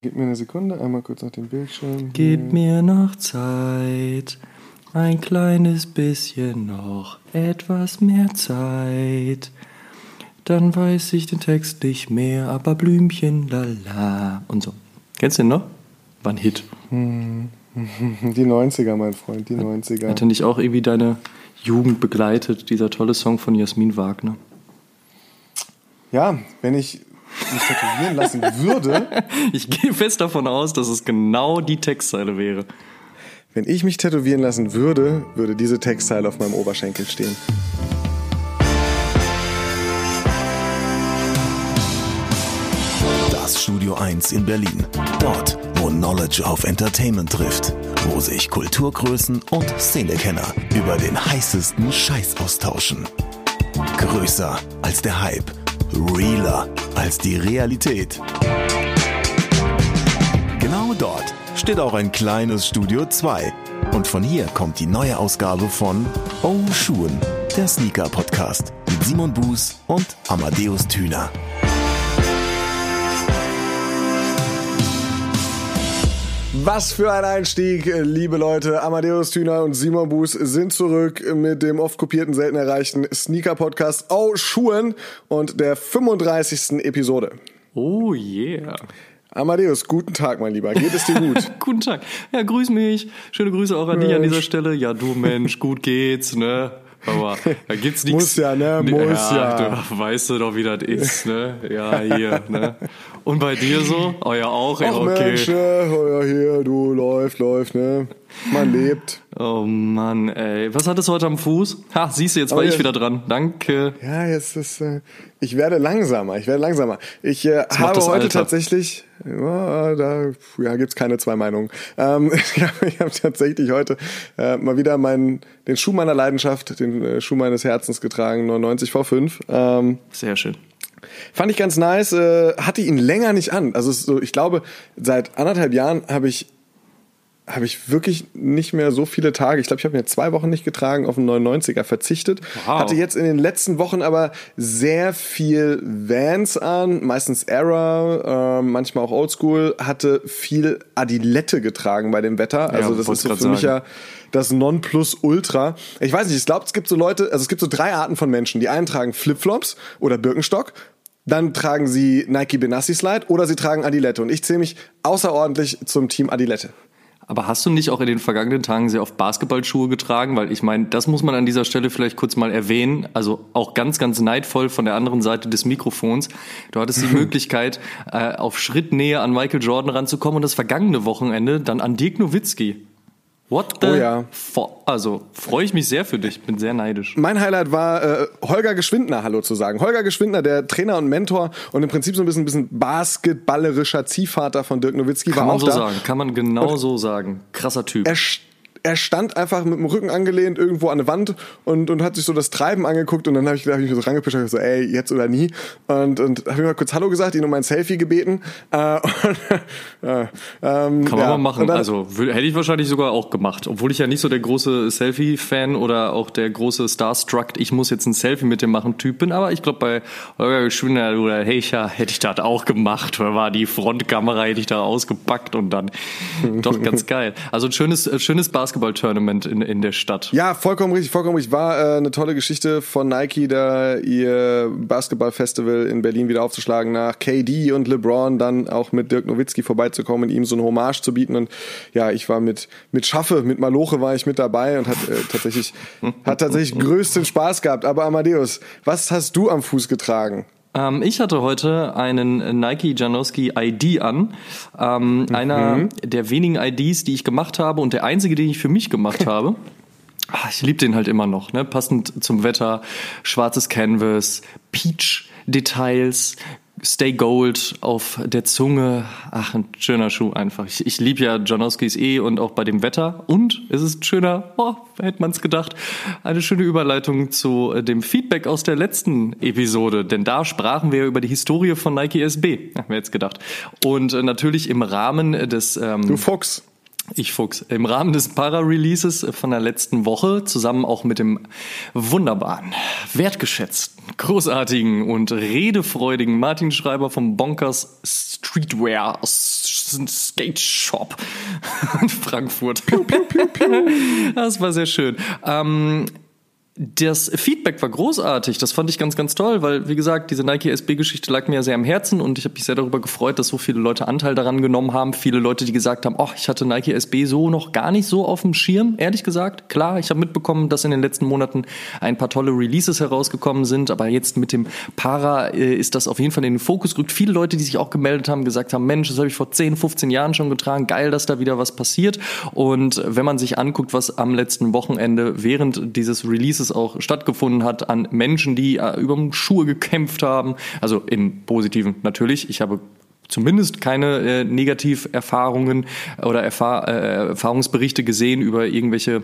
Gib mir eine Sekunde, einmal kurz nach dem Bildschirm. Gib mir noch Zeit, ein kleines bisschen noch, etwas mehr Zeit. Dann weiß ich den Text nicht mehr, aber Blümchen, lala. Und so. Kennst du den noch? War ein Hit. Die 90er, mein Freund, die 90er. Hat er nicht auch irgendwie deine Jugend begleitet, dieser tolle Song von Jasmin Wagner? Ja, wenn ich mich tätowieren lassen würde, Ich gehe fest davon aus, dass es genau die Textzeile wäre. wenn ich mich tätowieren lassen würde, würde diese Textzeile auf meinem Oberschenkel stehen. Das Studio 1 in Berlin. Dort, wo Knowledge auf Entertainment trifft. Wo sich Kulturgrößen und Szenekenner über den heißesten Scheiß austauschen. Größer als der Hype. Realer als die Realität. Genau dort steht auch ein kleines Studio 2. Und von hier kommt die neue Ausgabe von Oh Schuhen, der Sneaker-Podcast mit Simon Buß und Amadeus Thüner. Was für ein Einstieg, liebe Leute. Amadeus Thüner und Simon Buß sind zurück mit dem oft kopierten, selten erreichten Sneaker-Podcast Oh Schuhen und der 35. Episode. Oh yeah. Amadeus, guten Tag, mein Lieber. Geht es dir gut? Guten Tag. Ja, grüß mich. Schöne Grüße auch an dich an dieser Stelle. Ja, du Mensch, gut geht's, ne? Aber da gibt's nichts. Muss ja, ne? Muss ja. Du, weißt du doch, wie das ist, ne? Ja, hier, ne? Und bei dir so? Oh ja, auch, ja, okay. Mensch, ne? Oh ja, hier, du, läuft, läuft, ne? Man lebt. Oh Mann, ey. Was hattest du heute am Fuß? Ha, siehst du, jetzt war Oh, ich ja. wieder dran. Danke. Ja, jetzt ist, äh, ich werde langsamer, ich werde langsamer. Ich äh, habe heute Alter. tatsächlich, ja, da ja, gibt's keine zwei Meinungen. Ähm, ich habe hab tatsächlich heute äh, mal wieder meinen, den Schuh meiner Leidenschaft, den äh, Schuh meines Herzens getragen, 99 V5. Ähm, Sehr schön. Fand ich ganz nice, äh, hatte ihn länger nicht an. Also so, ich glaube, seit anderthalb Jahren habe ich habe ich wirklich nicht mehr so viele Tage. Ich glaube, ich habe mir zwei Wochen nicht getragen, auf einen 99er verzichtet. Wow. Hatte jetzt in den letzten Wochen aber sehr viel Vans an, meistens Era, äh, manchmal auch Oldschool. Hatte viel Adilette getragen bei dem Wetter. Also das wollte ist so für mich sagen. ja das Nonplusultra. Ich weiß nicht, ich glaube, es gibt so Leute, also es gibt so drei Arten von Menschen. Die einen tragen Flipflops oder Birkenstock. Dann tragen sie Nike Benassi Slide oder sie tragen Adilette. Und ich zähle mich außerordentlich zum Team Adilette. Aber hast du nicht auch in den vergangenen Tagen sehr oft Basketballschuhe getragen? Weil ich meine, das muss man an dieser Stelle vielleicht kurz mal erwähnen. Also auch ganz, ganz neidvoll von der anderen Seite des Mikrofons. Du hattest die Möglichkeit, äh, auf Schrittnähe an Michael Jordan ranzukommen und das vergangene Wochenende dann an Dirk Nowitzki. What the Oh ja. Also freue ich mich sehr für dich. Bin sehr neidisch. Mein Highlight war äh, Holger Geschwindner Hallo zu sagen. Holger Geschwindner, der Trainer und Mentor und im Prinzip so ein bisschen, bisschen basketballerischer Ziehvater von Dirk Nowitzki, war Kann man auch so da. sagen. Kann man genau so sagen. Krasser Typ. er, er stand einfach mit dem Rücken angelehnt irgendwo an eine Wand und, und hat sich so das Treiben angeguckt und dann habe ich, hab ich mich so rangepischt und so, ey, jetzt oder nie. Und, und habe mir mal kurz Hallo gesagt, ihn um ein Selfie gebeten. Äh, und, äh, ähm, Kann man ja. mal machen. Dann- also hätte ich wahrscheinlich sogar auch gemacht. Obwohl ich ja nicht so der große Selfie-Fan oder auch der große Starstruck, ich muss jetzt ein Selfie mit dem machen Typ bin. Aber ich glaube, bei Holger Geschwindner oder Heicher hätte ich das auch gemacht. Da war die Frontkamera, hätte ich da ausgepackt und dann doch ganz geil. Also ein schönes, äh, schönes Basketball-Tournament in, in der Stadt. Ja, vollkommen richtig, vollkommen richtig. War äh, eine tolle Geschichte von Nike, da ihr Basketball-Festival in Berlin wieder aufzuschlagen, nach KD und LeBron dann auch mit Dirk Nowitzki vorbeizukommen und ihm so eine Hommage zu bieten. Und ja, ich war mit, mit Schaffe, mit Maloche war ich mit dabei und hat äh, tatsächlich, hat tatsächlich größten Spaß gehabt. Aber Amadeus, was hast du am Fuß getragen? Ähm, ich hatte heute einen Nike Janowski ID an. Ähm, Einer der wenigen IDs, die ich gemacht habe und der einzige, den ich für mich gemacht habe. Ah, Ich liebe den halt immer noch, ne? Passend zum Wetter, schwarzes Canvas, Peach-Details, Stay Gold auf der Zunge. Ach, ein schöner Schuh einfach. Ich, ich liebe ja Janowskis eh und auch bei dem Wetter. Und es ist ein schöner, oh, hätte man es gedacht, eine schöne Überleitung zu äh, dem Feedback aus der letzten Episode. Denn da sprachen wir über die Historie von Nike SB. Ach, wer jetzt gedacht. Und äh, natürlich im Rahmen des... Ähm, Du Fuchs. Ich Fuchs. Im Rahmen des Para-Releases von der letzten Woche, zusammen auch mit dem wunderbaren, wertgeschätzten, großartigen und redefreudigen Martin Schreiber vom Bonkers Streetwear Skate Shop in Frankfurt. das war sehr schön. Ähm, das Feedback war großartig. Das fand ich ganz, ganz toll, weil, wie gesagt, diese Nike SB-Geschichte lag mir ja sehr am Herzen und ich habe mich sehr darüber gefreut, dass so viele Leute Anteil daran genommen haben. Viele Leute, die gesagt haben, oh, ich hatte Nike SB so noch gar nicht so auf dem Schirm, ehrlich gesagt. Klar, ich habe mitbekommen, dass in den letzten Monaten ein paar tolle Releases herausgekommen sind, aber jetzt mit dem Para äh, ist das auf jeden Fall in den Fokus gerückt. Viele Leute, die sich auch gemeldet haben, gesagt haben, Mensch, das habe ich vor 10, 15 Jahren schon getragen. Geil, dass da wieder was passiert. Und wenn man sich anguckt, was am letzten Wochenende während dieses Releases es auch stattgefunden hat an Menschen, die äh, über Schuhe gekämpft haben. Also im Positiven natürlich. Ich habe zumindest keine äh, Negativerfahrungen oder Erfahr äh, Erfahrungsberichte gesehen über irgendwelche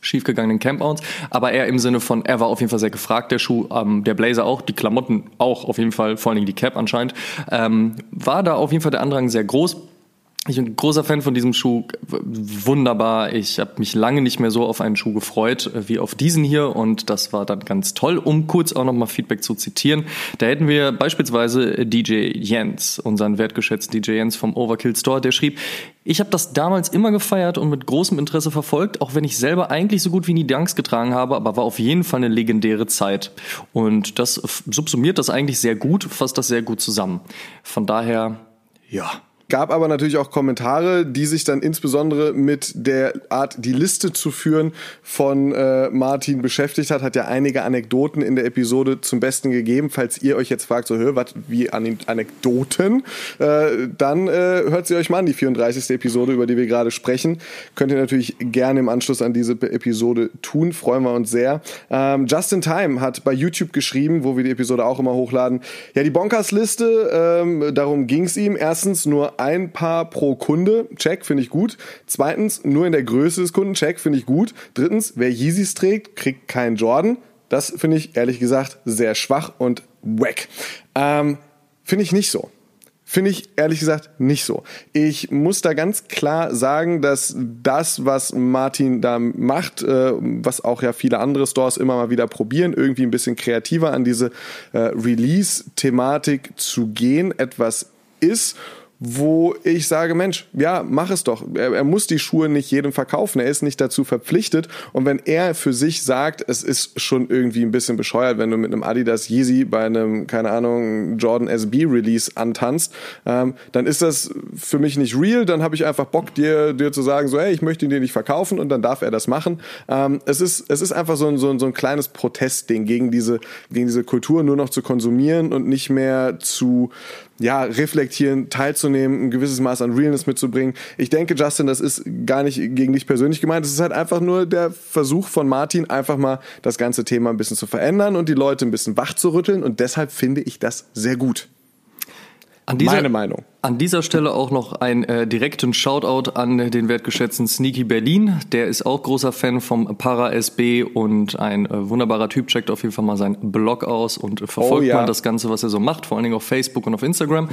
schiefgegangenen Campouts, aber eher im Sinne von, er war auf jeden Fall sehr gefragt, der Schuh, ähm, der Blazer auch, die Klamotten auch auf jeden Fall, vor allen Dingen die Cap anscheinend, ähm, war da auf jeden Fall der Andrang sehr groß. Ich bin großer Fan von diesem Schuh. Wunderbar. Ich habe mich lange nicht mehr so auf einen Schuh gefreut äh, wie auf diesen hier und das war dann ganz toll. Um kurz auch nochmal Feedback zu zitieren. Da hätten wir beispielsweise DJ Jens, unseren wertgeschätzten DJ Jens vom Overkill Store, der schrieb, ich habe das damals immer gefeiert und mit großem Interesse verfolgt, auch wenn ich selber eigentlich so gut wie nie Dunks getragen habe, aber war auf jeden Fall eine legendäre Zeit. Und das subsumiert das eigentlich sehr gut, fasst das sehr gut zusammen. Von daher, ja, Gab aber natürlich auch Kommentare, die sich dann insbesondere mit der Art, die Liste zu führen, von äh, Martin beschäftigt hat. Hat ja einige Anekdoten in der Episode zum Besten gegeben. Falls ihr euch jetzt fragt, so, hör, was, wie Anekdoten, äh, dann äh, hört sie euch mal an, die 34. Episode, über die wir gerade sprechen. Könnt ihr natürlich gerne im Anschluss an diese Episode tun. Freuen wir uns sehr. Ähm, Justin Time hat bei YouTube geschrieben, wo wir die Episode auch immer hochladen. Ja, die Bonkers-Liste, ähm, darum ging es ihm. Erstens nur ein Paar pro Kunde, check, finde ich gut. Zweitens, nur in der Größe des Kunden, check, finde ich gut. Drittens, wer Yeezys trägt, kriegt keinen Jordan. Das finde ich ehrlich gesagt sehr schwach und wack. Ähm, finde ich nicht so. Finde ich ehrlich gesagt nicht so. Ich muss da ganz klar sagen, dass das, was Martin da macht, äh, was auch ja viele andere Stores immer mal wieder probieren, irgendwie ein bisschen kreativer an diese äh, Release-Thematik zu gehen, etwas ist wo ich sage, Mensch, ja, mach es doch. Er, er, muss die Schuhe nicht jedem verkaufen. Er ist nicht dazu verpflichtet. Und wenn er für sich sagt, es ist schon irgendwie ein bisschen bescheuert, wenn du mit einem Adidas Yeezy bei einem, keine Ahnung, Jordan SB Release antanzt, ähm, dann ist das für mich nicht real. Dann habe ich einfach Bock, dir, dir zu sagen, so, hey, ich möchte ihn dir nicht verkaufen und dann darf er das machen. Ähm, es ist, es ist einfach so ein, so ein, so ein kleines Protestding gegen diese, gegen diese Kultur nur noch zu konsumieren und nicht mehr zu, ja, reflektieren, teilzunehmen, ein gewisses Maß an Realness mitzubringen. Ich denke, Justin, das ist gar nicht gegen dich persönlich gemeint. Es ist halt einfach nur der Versuch von Martin, einfach mal das ganze Thema ein bisschen zu verändern und die Leute ein bisschen wach zu rütteln. Und deshalb finde ich das sehr gut. Dieser, Meine Meinung. An dieser Stelle auch noch einen äh, direkten Shoutout an den wertgeschätzten Sneaky Berlin. Der ist auch großer Fan vom Para SB und ein äh, wunderbarer Typ. Checkt auf jeden Fall mal seinen Blog aus und äh, verfolgt oh, ja. mal das Ganze, was er so macht, vor allen Dingen auf Facebook und auf Instagram.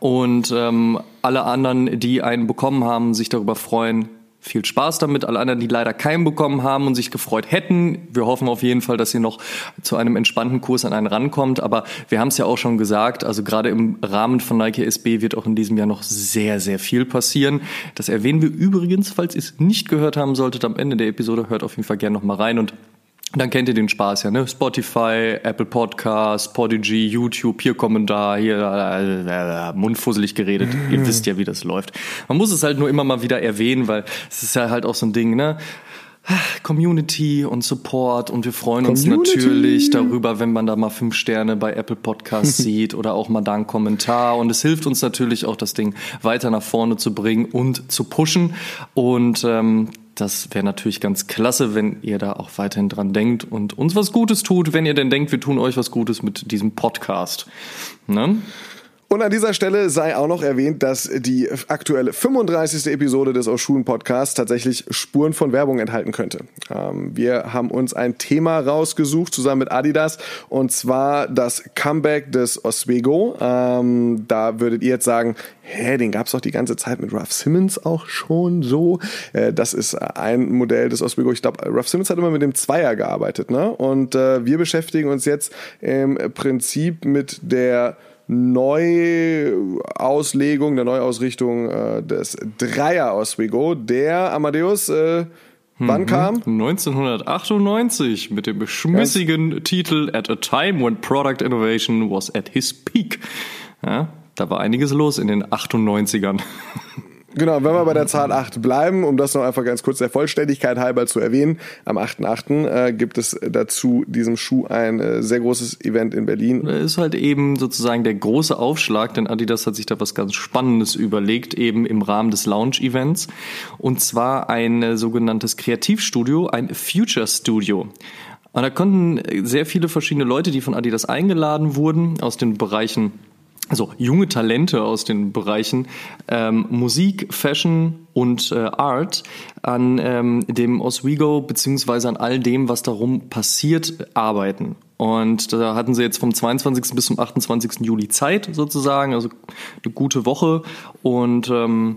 Und ähm, alle anderen, die einen bekommen haben, sich darüber freuen, viel Spaß damit. Alle anderen, die leider keinen bekommen haben und sich gefreut hätten, wir hoffen auf jeden Fall, dass ihr noch zu einem entspannten Kurs an einen rankommt. Aber wir haben es ja auch schon gesagt, also gerade im Rahmen von Nike SB wird auch in diesem Jahr noch sehr, sehr viel passieren. Das erwähnen wir übrigens, falls ihr es nicht gehört haben solltet, am Ende der Episode. Hört auf jeden Fall gerne noch mal rein und dann kennt ihr den Spaß ja, ne? Spotify, Apple Podcasts, Podigy, YouTube, hier Kommentar, hier äh, äh, mundfusselig geredet. ihr mhm. wisst ja, wie das läuft. Man muss es halt nur immer mal wieder erwähnen, weil es ist ja halt auch so ein Ding, ne? Community und Support und wir freuen uns Community. natürlich darüber, wenn man da mal fünf Sterne bei Apple Podcasts sieht oder auch mal da einen Kommentar und es hilft uns natürlich auch das Ding weiter nach vorne zu bringen und zu pushen und ähm, das wäre natürlich ganz klasse, wenn ihr da auch weiterhin dran denkt und uns was Gutes tut, wenn ihr denn denkt, wir tun euch was Gutes mit diesem Podcast. Ne? Und an dieser Stelle sei auch noch erwähnt, dass die aktuelle 35. Episode des Oshun Podcasts tatsächlich Spuren von Werbung enthalten könnte. Ähm, wir haben uns ein Thema rausgesucht zusammen mit Adidas und zwar das Comeback des Oswego. Ähm, da würdet ihr jetzt sagen, hä, den gab's doch die ganze Zeit mit Ruff Simmons auch schon so. Äh, das ist ein Modell des Oswego. Ich glaube, Ruff Simmons hat immer mit dem Zweier gearbeitet, ne? Und äh, wir beschäftigen uns jetzt im Prinzip mit der Neuauslegung, der Neuausrichtung äh, des Dreier Oswego, der Amadeus äh, Wann mhm. kam? 1998 mit dem schmissigen Was? Titel At a Time When Product Innovation Was at His Peak. Ja, da war einiges los in den 98ern. Genau, wenn wir bei der Zahl 8 bleiben, um das noch einfach ganz kurz der Vollständigkeit halber zu erwähnen, am 8.8. Äh, gibt es dazu diesem Schuh ein äh, sehr großes Event in Berlin. Ist halt eben sozusagen der große Aufschlag, denn Adidas hat sich da was ganz Spannendes überlegt, eben im Rahmen des Launch-Events. Und zwar ein äh, sogenanntes Kreativstudio, ein Future Studio. Und da konnten sehr viele verschiedene Leute, die von Adidas eingeladen wurden, aus den Bereichen also junge Talente aus den Bereichen ähm, Musik, Fashion und äh, Art an ähm, dem Oswego beziehungsweise an all dem, was darum passiert, arbeiten. Und da hatten sie jetzt vom 22. bis zum 28. Juli Zeit sozusagen, also eine gute Woche und ähm,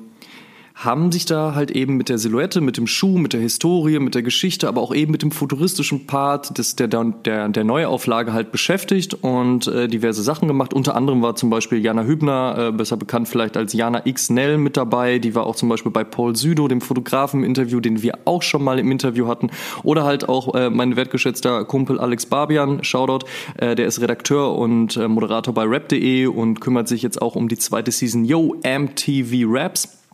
haben sich da halt eben mit der Silhouette, mit dem Schuh, mit der Historie, mit der Geschichte, aber auch eben mit dem futuristischen Part des, der, der, der Neuauflage halt beschäftigt und äh, diverse Sachen gemacht. Unter anderem war zum Beispiel Jana Hübner, äh, besser bekannt vielleicht als Jana X Nell mit dabei. Die war auch zum Beispiel bei Paul Südo, dem Fotografen im Interview, den wir auch schon mal im Interview hatten. Oder halt auch äh, mein wertgeschätzter Kumpel Alex Barbian, Shoutout, äh, der ist Redakteur und äh, Moderator bei rap.de und kümmert sich jetzt auch um die zweite Season Yo MTV Raps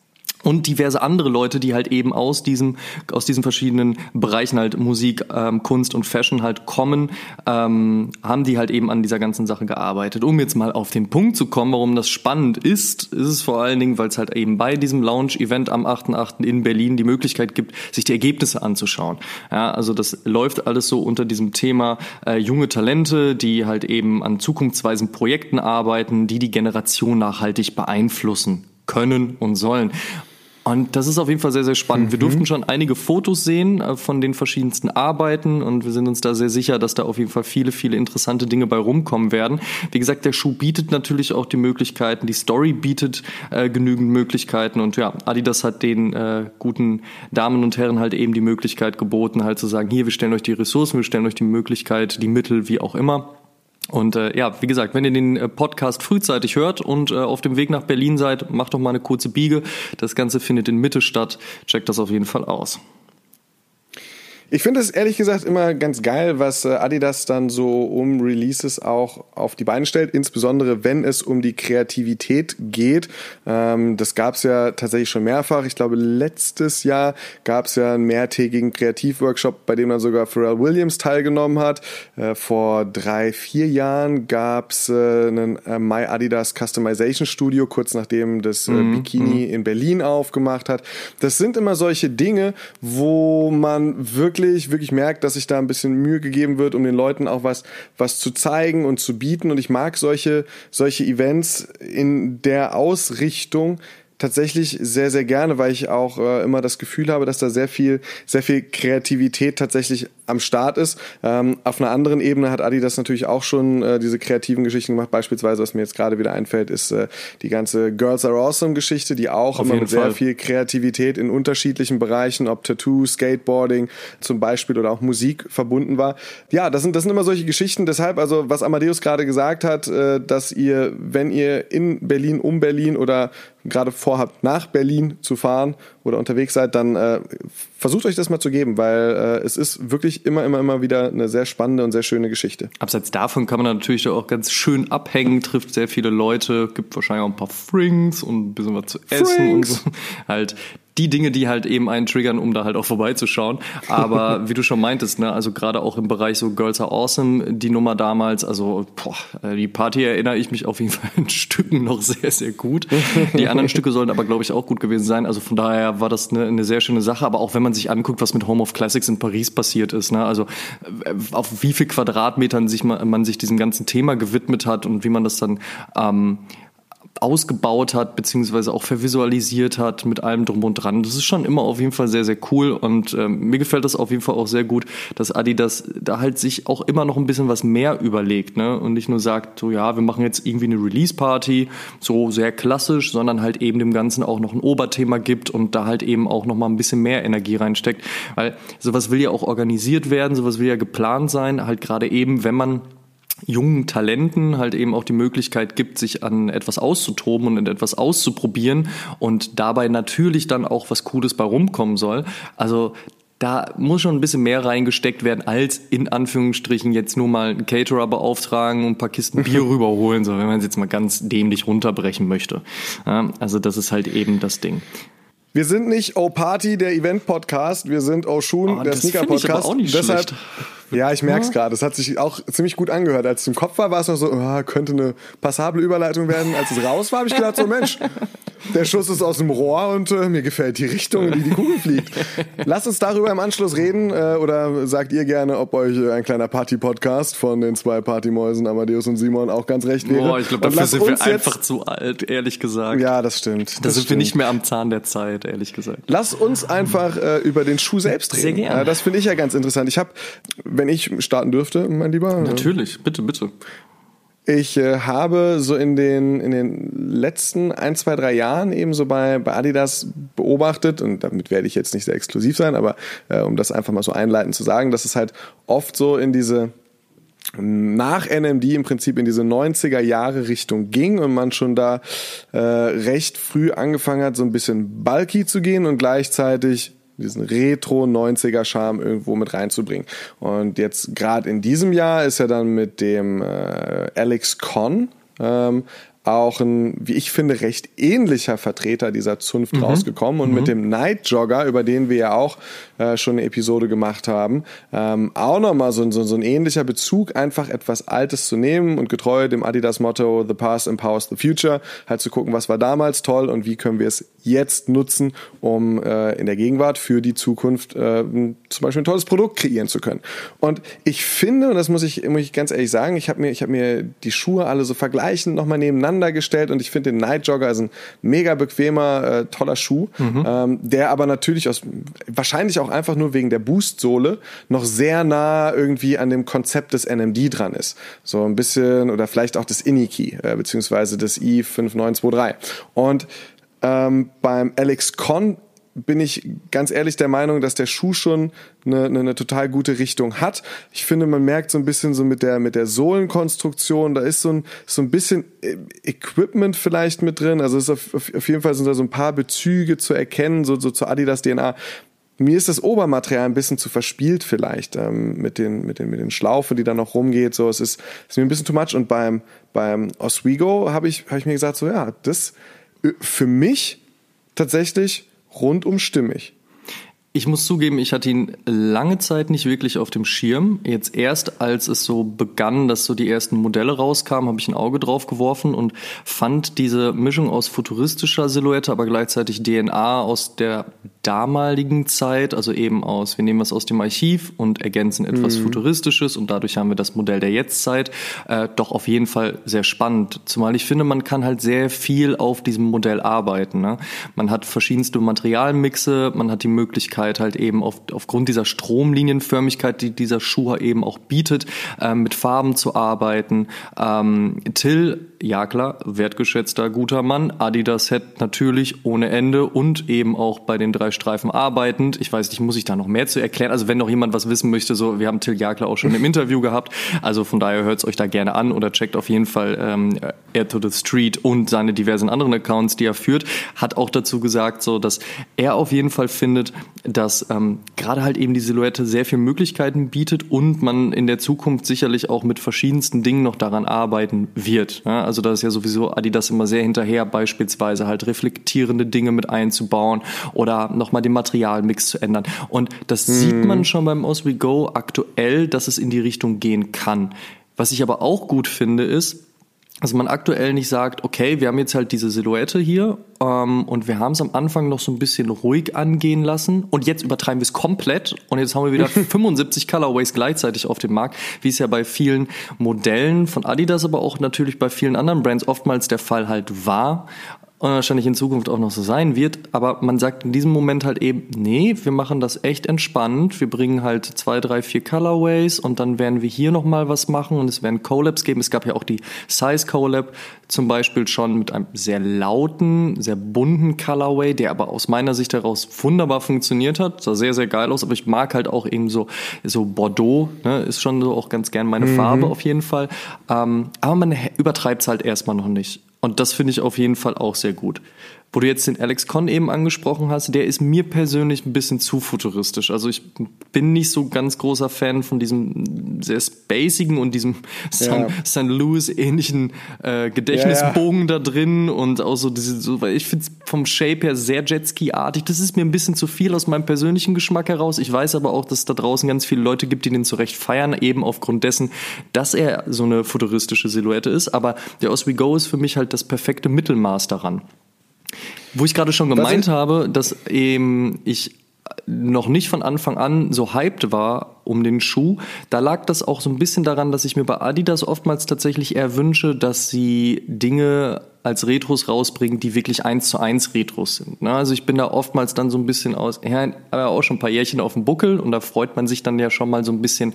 und diverse andere Leute, die halt eben aus diesem aus diesen verschiedenen Bereichen halt Musik, ähm, Kunst und Fashion halt kommen, ähm, haben die halt eben an dieser ganzen Sache gearbeitet. Um jetzt mal auf den Punkt zu kommen, warum das spannend ist, ist es vor allen Dingen, weil es halt eben bei diesem Launch-Event am 8.8. in Berlin die Möglichkeit gibt, sich die Ergebnisse anzuschauen. Ja, also das läuft alles so unter diesem Thema äh, junge Talente, die halt eben an zukunftsweisen Projekten arbeiten, die die Generation nachhaltig beeinflussen können und sollen. Und das ist auf jeden Fall sehr, sehr spannend. Mhm. Wir durften schon einige Fotos sehen äh, von den verschiedensten Arbeiten und wir sind uns da sehr sicher, dass da auf jeden Fall viele, viele interessante Dinge bei rumkommen werden. Wie gesagt, der Schuh bietet natürlich auch die Möglichkeiten, die Story bietet äh, genügend Möglichkeiten und ja, Adidas hat den äh, guten Damen und Herren halt eben die Möglichkeit geboten, halt zu sagen, hier, wir stellen euch die Ressourcen, wir stellen euch die Möglichkeit, die Mittel, wie auch immer. Und äh, ja, wie gesagt, wenn ihr den äh, Podcast frühzeitig hört und äh, auf dem Weg nach Berlin seid, macht doch mal eine kurze Biege. Das Ganze findet in Mitte statt. Checkt das auf jeden Fall aus. Ich finde es ehrlich gesagt immer ganz geil, was äh, Adidas dann so um Releases auch auf die Beine stellt, insbesondere wenn es um die Kreativität geht. Ähm, das gab es ja tatsächlich schon mehrfach. Ich glaube, letztes Jahr gab es ja einen mehrtägigen Kreativworkshop, bei dem dann sogar Pharrell Williams teilgenommen hat. Äh, vor drei, vier Jahren gab es äh, einen My Adidas Customization Studio, kurz nachdem das mhm. Bikini mhm. in Berlin aufgemacht hat. Das sind immer solche Dinge, wo man wirklich wirklich, wirklich merkt, dass sich da ein bisschen Mühe gegeben wird, um den Leuten auch was, was zu zeigen und zu bieten. Und ich mag solche, solche Events in der Ausrichtung, tatsächlich sehr, sehr gerne, weil ich auch äh, immer das Gefühl habe, dass da sehr viel, sehr viel Kreativität tatsächlich am Start ist. Ähm, auf einer anderen Ebene hat Adi das natürlich auch schon äh, diese kreativen Geschichten gemacht. Beispielsweise, was mir jetzt gerade wieder einfällt, ist äh, die ganze Girls Are Awesome Geschichte, die auch auf immer mit Fall. sehr viel Kreativität in unterschiedlichen Bereichen, ob Tattoo, Skateboarding zum Beispiel oder auch Musik verbunden war. Ja, das sind, das sind immer solche Geschichten. Deshalb, also was Amadeus gerade gesagt hat, äh, dass ihr, wenn ihr in Berlin, um Berlin oder gerade vorhabt, nach Berlin zu fahren oder unterwegs seid, dann äh, versucht euch das mal zu geben, weil äh, es ist wirklich immer, immer, immer wieder eine sehr spannende und sehr schöne Geschichte. Abseits davon kann man natürlich auch ganz schön abhängen, trifft sehr viele Leute, gibt wahrscheinlich auch ein paar Frings und ein bisschen was zu essen Frings. und so. Halt die Dinge, die halt eben einen triggern, um da halt auch vorbeizuschauen. Aber wie du schon meintest, ne, also gerade auch im Bereich so Girls Are Awesome, die Nummer damals, also boah, äh, die Party erinnere ich mich auf jeden Fall in Stücken noch sehr, sehr gut. Die anderen Stücke sollen aber, glaube ich, auch gut gewesen sein. Also von daher war das eine, eine sehr schöne Sache. Aber auch wenn man sich anguckt, was mit Home of Classics in Paris passiert ist, ne, also äh, auf wie viel Quadratmetern sich man, man sich diesem ganzen Thema gewidmet hat und wie man das dann ähm, ausgebaut hat, beziehungsweise auch vervisualisiert hat mit allem drum und dran. Das ist schon immer auf jeden Fall sehr, sehr cool und ähm, mir gefällt das auf jeden Fall auch sehr gut, dass Adidas da halt sich auch immer noch ein bisschen was mehr überlegt ne? und nicht nur sagt, so ja, wir machen jetzt irgendwie eine Release-Party, so sehr klassisch, sondern halt eben dem Ganzen auch noch ein Oberthema gibt und da halt eben auch noch mal ein bisschen mehr Energie reinsteckt, weil sowas will ja auch organisiert werden, sowas will ja geplant sein, halt gerade eben, wenn man jungen Talenten halt eben auch die Möglichkeit gibt, sich an etwas auszutoben und etwas auszuprobieren und dabei natürlich dann auch was Cooles bei rumkommen soll. Also da muss schon ein bisschen mehr reingesteckt werden, als in Anführungsstrichen jetzt nur mal einen Caterer beauftragen und ein paar Kisten Bier rüberholen, so wenn man es jetzt mal ganz dämlich runterbrechen möchte. Also das ist halt eben das Ding. Wir sind nicht O Party, der Event-Podcast, wir sind O Shun, Oh, der Sneaker-Podcast. Deshalb, schlecht. ja, ich merk's gerade. Das hat sich auch ziemlich gut angehört. Als es im Kopf war, war es noch so, ah, könnte eine passable Überleitung werden. Als es raus war, habe ich gedacht, so Mensch, der Schuss ist aus dem Rohr und äh, mir gefällt die Richtung, in die die Kugel fliegt. Lasst uns darüber im Anschluss reden äh, oder sagt ihr gerne, ob euch äh, ein kleiner Party-Podcast von den zwei Partymäusen Amadeus und Simon auch ganz recht wäre. Boah, ich glaube, dafür sind wir einfach zu alt, ehrlich gesagt. Ja, das stimmt. da das sind wir stimmt. nicht mehr am Zahn der Zeit, ehrlich gesagt. Lass uns einfach äh, über den Schuh selbst reden. Sehr gerne. Ja, das finde ich ja ganz interessant. Ich habe, wenn ich starten dürfte, mein Lieber, Natürlich, bitte, bitte. Ich äh, habe so in den in den letzten ein, zwei, drei Jahren eben so bei, bei Adidas beobachtet und damit werde ich jetzt nicht sehr exklusiv sein, aber äh, um das einfach mal so einleitend zu sagen, dass es halt oft so in diese nach NMD im Prinzip in diese 90er Jahre Richtung ging und man schon da äh, recht früh angefangen hat, so ein bisschen bulky zu gehen und gleichzeitig diesen Retro 90er Charme irgendwo mit reinzubringen. Und jetzt gerade in diesem Jahr ist er dann mit dem äh, Alex Con ähm, auch ein, wie ich finde, recht ähnlicher Vertreter dieser Zunft rausgekommen und mit dem Night Jogger, über den wir ja auch äh, schon eine Episode gemacht haben, ähm, auch nochmal so, so, so ein ähnlicher Bezug, einfach etwas Altes zu nehmen und getreu dem Adidas-Motto The Past empowers the Future, halt zu gucken, was war damals toll und wie können wir es jetzt nutzen, um äh, in der Gegenwart für die Zukunft äh, zum Beispiel ein tolles Produkt kreieren zu können. Und ich finde, und das muss ich, muss ich ganz ehrlich sagen, ich habe mir, ich hab mir die Schuhe alle so vergleichend nochmal nebeneinander gestellt und ich finde den Night Jogger ist ein mega bequemer, äh, toller Schuh, ähm, der aber natürlich aus, wahrscheinlich auch einfach nur wegen der Boostsohle noch sehr nah irgendwie an dem Konzept des NMD dran ist. So ein bisschen, oder vielleicht auch des Iniki, äh, beziehungsweise des i5923. Und ähm, beim Alex Con bin ich ganz ehrlich der Meinung, dass der Schuh schon eine, eine, eine total gute Richtung hat. Ich finde, man merkt so ein bisschen so mit der mit der Sohlenkonstruktion, da ist so ein so ein bisschen äh, Equipment vielleicht mit drin. Also ist auf, auf auf jeden Fall sind da so ein paar Bezüge zu erkennen, so, so zur Adidas DNA. Mir ist das Obermaterial ein bisschen zu verspielt vielleicht ähm, mit den mit den mit den Schlaufen, die da noch rumgeht. So, es ist, ist mir ein bisschen too much. Und beim beim Oswego habe ich habe ich mir gesagt so ja, das äh, für mich tatsächlich rundum stimmig. Ich muss zugeben, ich hatte ihn lange Zeit nicht wirklich auf dem Schirm. Jetzt erst, als es so begann, dass so die ersten Modelle rauskamen, habe ich ein Auge drauf geworfen und fand diese Mischung aus futuristischer Silhouette, aber gleichzeitig DNA aus der damaligen Zeit, also eben aus, wir nehmen was aus dem Archiv und ergänzen etwas Futuristisches und dadurch haben wir das Modell der Jetztzeit, äh, doch auf jeden Fall sehr spannend. Zumal ich finde, man kann halt sehr viel auf diesem Modell arbeiten. Ne? Man hat verschiedenste Materialmixe, man hat die Möglichkeit halt eben auf, aufgrund dieser Stromlinienförmigkeit, die dieser Schuh eben auch bietet, äh, mit Farben zu arbeiten. Ähm, Till, ja klar, wertgeschätzter guter Mann, Adidas Head natürlich ohne Ende und eben auch bei den drei Streifen arbeitend. Ich weiß nicht, muss ich da noch mehr zu erklären? Also wenn noch jemand was wissen möchte, so wir haben Till Jagler auch schon im Interview gehabt. Also von daher hört es euch da gerne an oder checkt auf jeden Fall ähm, Air to the Street und seine diversen anderen Accounts, die er führt. Hat auch dazu gesagt, so dass er auf jeden Fall findet, dass ähm, gerade halt eben die Silhouette sehr viele Möglichkeiten bietet und man in der Zukunft sicherlich auch mit verschiedensten Dingen noch daran arbeiten wird. Ja, also da ist ja sowieso Adidas immer sehr hinterher, beispielsweise halt reflektierende Dinge mit einzubauen oder nochmal den Materialmix zu ändern. Und das sieht man schon beim Oswe Go aktuell, dass es in die Richtung gehen kann. Was ich aber auch gut finde, ist, dass man aktuell nicht sagt, okay, wir haben jetzt halt diese Silhouette hier ähm, und wir haben es am Anfang noch so ein bisschen ruhig angehen lassen. Und jetzt übertreiben wir es komplett. Und jetzt haben wir wieder 75 Colorways gleichzeitig auf dem Markt, wie es ja bei vielen Modellen von Adidas, aber auch natürlich bei vielen anderen Brands oftmals der Fall halt war und wahrscheinlich in Zukunft auch noch so sein wird. Aber man sagt in diesem Moment halt eben, nee, wir machen das echt entspannt. Wir bringen halt zwei, drei, vier Colorways und dann werden wir hier nochmal was machen und es werden Collabs geben. Es gab ja auch die Size Collab zum Beispiel schon mit einem sehr lauten, sehr bunten Colorway, der aber aus meiner Sicht heraus wunderbar funktioniert hat. Sah sehr, sehr geil aus, aber ich mag halt auch eben so, so Bordeaux, ne, ist schon so auch ganz gern meine mhm. Farbe auf jeden Fall. Ähm, aber man übertreibt es halt erstmal noch nicht. Und das finde ich auf jeden Fall auch sehr gut. Wo du jetzt den Alex Con eben angesprochen hast, der ist mir persönlich ein bisschen zu futuristisch. Also ich bin nicht so ganz großer Fan von diesem sehr spacigen und diesem ja. St. Louis ähnlichen äh, Gedächtnisbogen ja, ja. da drin und auch so diese, so, weil ich finde es vom Shape her sehr Jetski-artig. Das ist mir ein bisschen zu viel aus meinem persönlichen Geschmack heraus. Ich weiß aber auch, dass es da draußen ganz viele Leute gibt, die den zu Recht feiern, eben aufgrund dessen, dass er so eine futuristische Silhouette ist. Aber der Oswego ist für mich halt das perfekte Mittelmaß daran. Wo ich gerade schon gemeint habe, dass eben ich noch nicht von Anfang an so hyped war um den Schuh, da lag das auch so ein bisschen daran, dass ich mir bei Adidas oftmals tatsächlich eher wünsche, dass sie Dinge als Retros rausbringen, die wirklich eins zu eins Retros sind. Ne? Also ich bin da oftmals dann so ein bisschen aus, ja, aber auch schon ein paar Jährchen auf dem Buckel und da freut man sich dann ja schon mal so ein bisschen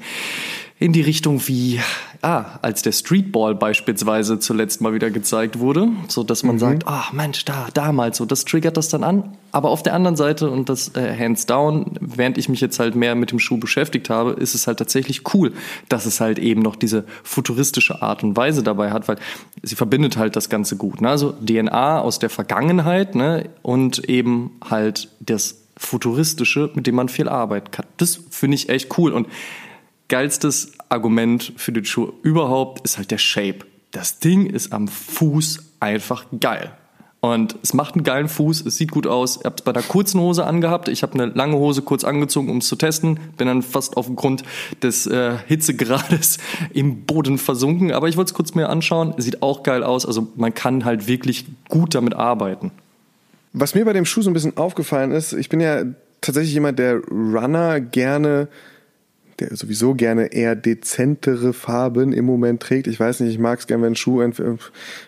in die Richtung wie, ah, als der Streetball beispielsweise zuletzt mal wieder gezeigt wurde, so dass man mhm. sagt, ah oh, Mensch, da, damals, so das triggert das dann an. Aber auf der anderen Seite und das äh, hands down, während ich mich jetzt halt mehr mit dem Schuh beschäftigt habe, ist es halt tatsächlich cool, dass es halt eben noch diese futuristische Art und Weise dabei hat, weil sie verbindet halt das Ganze gut. Ne? Also DNA aus der Vergangenheit ne? und eben halt das Futuristische, mit dem man viel arbeiten kann. Das finde ich echt cool und geilstes Argument für den Schuh überhaupt ist halt der Shape. Das Ding ist am Fuß einfach geil. Und es macht einen geilen Fuß, es sieht gut aus. Ich habe es bei einer kurzen Hose angehabt. Ich habe eine lange Hose kurz angezogen, um es zu testen. Bin dann fast aufgrund des äh, Hitzegrades im Boden versunken. Aber ich wollte es kurz mir anschauen. Sieht auch geil aus. Also man kann halt wirklich gut damit arbeiten. Was mir bei dem Schuh so ein bisschen aufgefallen ist, ich bin ja tatsächlich jemand, der Runner gerne der sowieso gerne eher dezentere Farben im Moment trägt. Ich weiß nicht, ich mag es gerne, wenn ein Schuh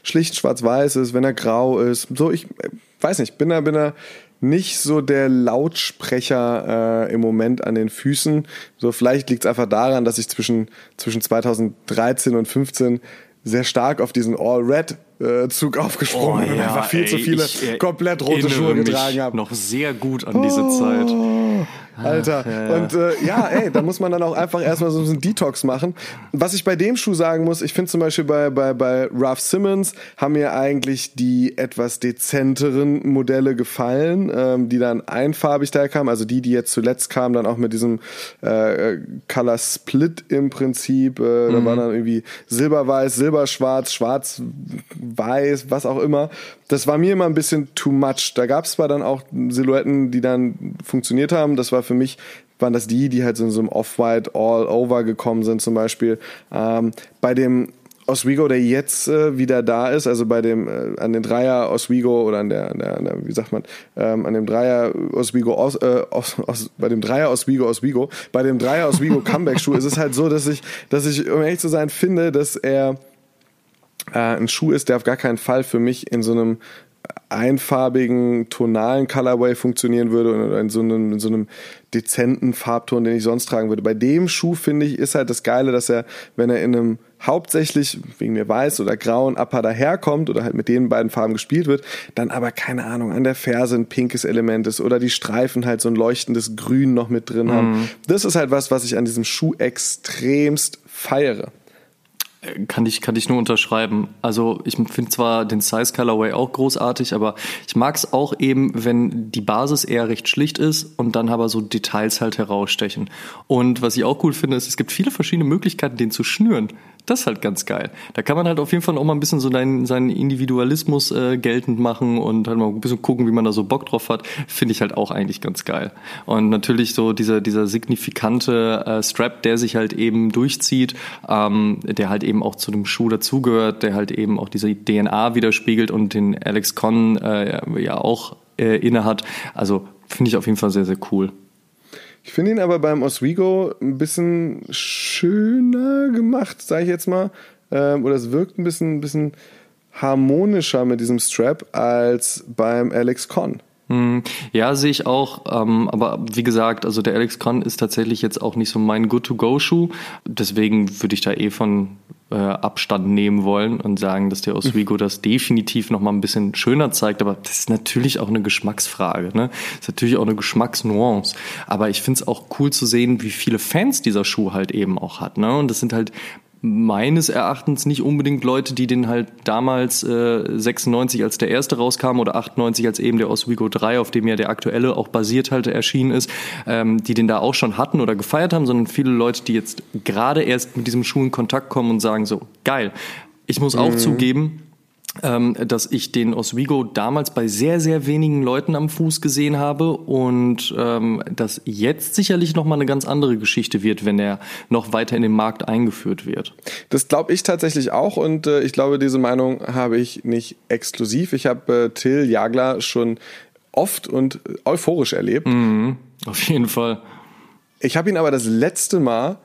schlicht schwarz-weiß ist, wenn er grau ist. So, ich äh, weiß nicht, bin da, bin da nicht so der Lautsprecher äh, im Moment an den Füßen. So, vielleicht liegt es einfach daran, dass ich zwischen, zwischen 2013 und 15 sehr stark auf diesen All-Red-Zug äh, aufgesprungen oh, bin und einfach viel ey, zu viele komplett rote Schuhe getragen habe. Noch sehr gut an diese oh. Zeit. Alter. Ach, ja, ja. Und äh, ja, ey, da muss man dann auch einfach erstmal so einen Detox machen. Was ich bei dem Schuh sagen muss, ich finde zum Beispiel bei, bei, bei Ralph Simmons haben mir eigentlich die etwas dezenteren Modelle gefallen, ähm, die dann einfarbig da kamen, also die, die jetzt zuletzt kamen, dann auch mit diesem äh, Color Split im Prinzip. Äh, mhm. Da war dann irgendwie silberweiß, silberschwarz, schwarz-weiß, was auch immer. Das war mir immer ein bisschen too much. Da gab es zwar dann auch Silhouetten, die dann funktioniert haben. Das war für mich waren das die, die halt so in so einem Off-White All-Over gekommen sind zum Beispiel. Ähm, bei dem Oswego, der jetzt äh, wieder da ist, also bei dem äh, an den Dreier Oswego oder an der, an der, an der wie sagt man, ähm, an dem Dreier Oswego Os, äh, Os, Os, bei dem Dreier Oswego Oswego, bei dem Dreier Oswego Comeback Schuh ist es halt so, dass ich, dass ich um ehrlich zu sein finde, dass er äh, ein Schuh ist, der auf gar keinen Fall für mich in so einem einfarbigen, tonalen Colorway funktionieren würde oder in so einem, in so einem dezenten Farbton, den ich sonst tragen würde. Bei dem Schuh, finde ich, ist halt das Geile, dass er, wenn er in einem hauptsächlich wegen mir weiß oder grauen Upper daherkommt oder halt mit den beiden Farben gespielt wird, dann aber keine Ahnung, an der Ferse ein pinkes Element ist oder die Streifen halt so ein leuchtendes Grün noch mit drin haben. Mhm. Das ist halt was, was ich an diesem Schuh extremst feiere. Kann ich, kann ich nur unterschreiben. Also ich finde zwar den Size Colorway auch großartig, aber ich mag es auch eben, wenn die Basis eher recht schlicht ist und dann aber so Details halt herausstechen. Und was ich auch cool finde, ist, es gibt viele verschiedene Möglichkeiten, den zu schnüren. Das ist halt ganz geil. Da kann man halt auf jeden Fall auch mal ein bisschen so deinen, seinen Individualismus äh, geltend machen und halt mal ein bisschen gucken, wie man da so Bock drauf hat. Finde ich halt auch eigentlich ganz geil. Und natürlich so dieser, dieser signifikante äh, Strap, der sich halt eben durchzieht, ähm, der halt eben auch zu dem Schuh dazugehört, der halt eben auch diese DNA widerspiegelt und den Alex Con äh, ja auch äh, inne hat. Also finde ich auf jeden Fall sehr, sehr cool. Ich finde ihn aber beim Oswego ein bisschen schöner gemacht, sage ich jetzt mal. Ähm, oder es wirkt ein bisschen, ein bisschen harmonischer mit diesem Strap als beim Alex Con. Hm, ja, sehe ich auch. Ähm, aber wie gesagt, also der Alex Con ist tatsächlich jetzt auch nicht so mein Good-to-Go-Schuh. Deswegen würde ich da eh von äh, Abstand nehmen wollen und sagen, dass der Oswego das definitiv noch mal ein bisschen schöner zeigt. Aber das ist natürlich auch eine Geschmacksfrage. Ne? Das ist natürlich auch eine Geschmacksnuance. Aber ich finde es auch cool zu sehen, wie viele Fans dieser Schuh halt eben auch hat. Ne? Und das sind halt meines Erachtens nicht unbedingt Leute, die den halt damals äh, 96 als der erste rauskam oder 98 als eben der Oswego 3, auf dem ja der aktuelle auch basiert halt erschienen ist, ähm, die den da auch schon hatten oder gefeiert haben, sondern viele Leute, die jetzt gerade erst mit diesem Schuh in Kontakt kommen und sagen so, geil. Ich muss auch mhm. zugeben, dass ich den Oswego damals bei sehr, sehr wenigen Leuten am Fuß gesehen habe und ähm, das jetzt sicherlich nochmal eine ganz andere Geschichte wird, wenn er noch weiter in den Markt eingeführt wird. Das glaube ich tatsächlich auch und äh, ich glaube, diese Meinung habe ich nicht exklusiv. Ich habe äh, Till Jagler schon oft und euphorisch erlebt. Mhm, auf jeden Fall. Ich habe ihn aber das letzte Mal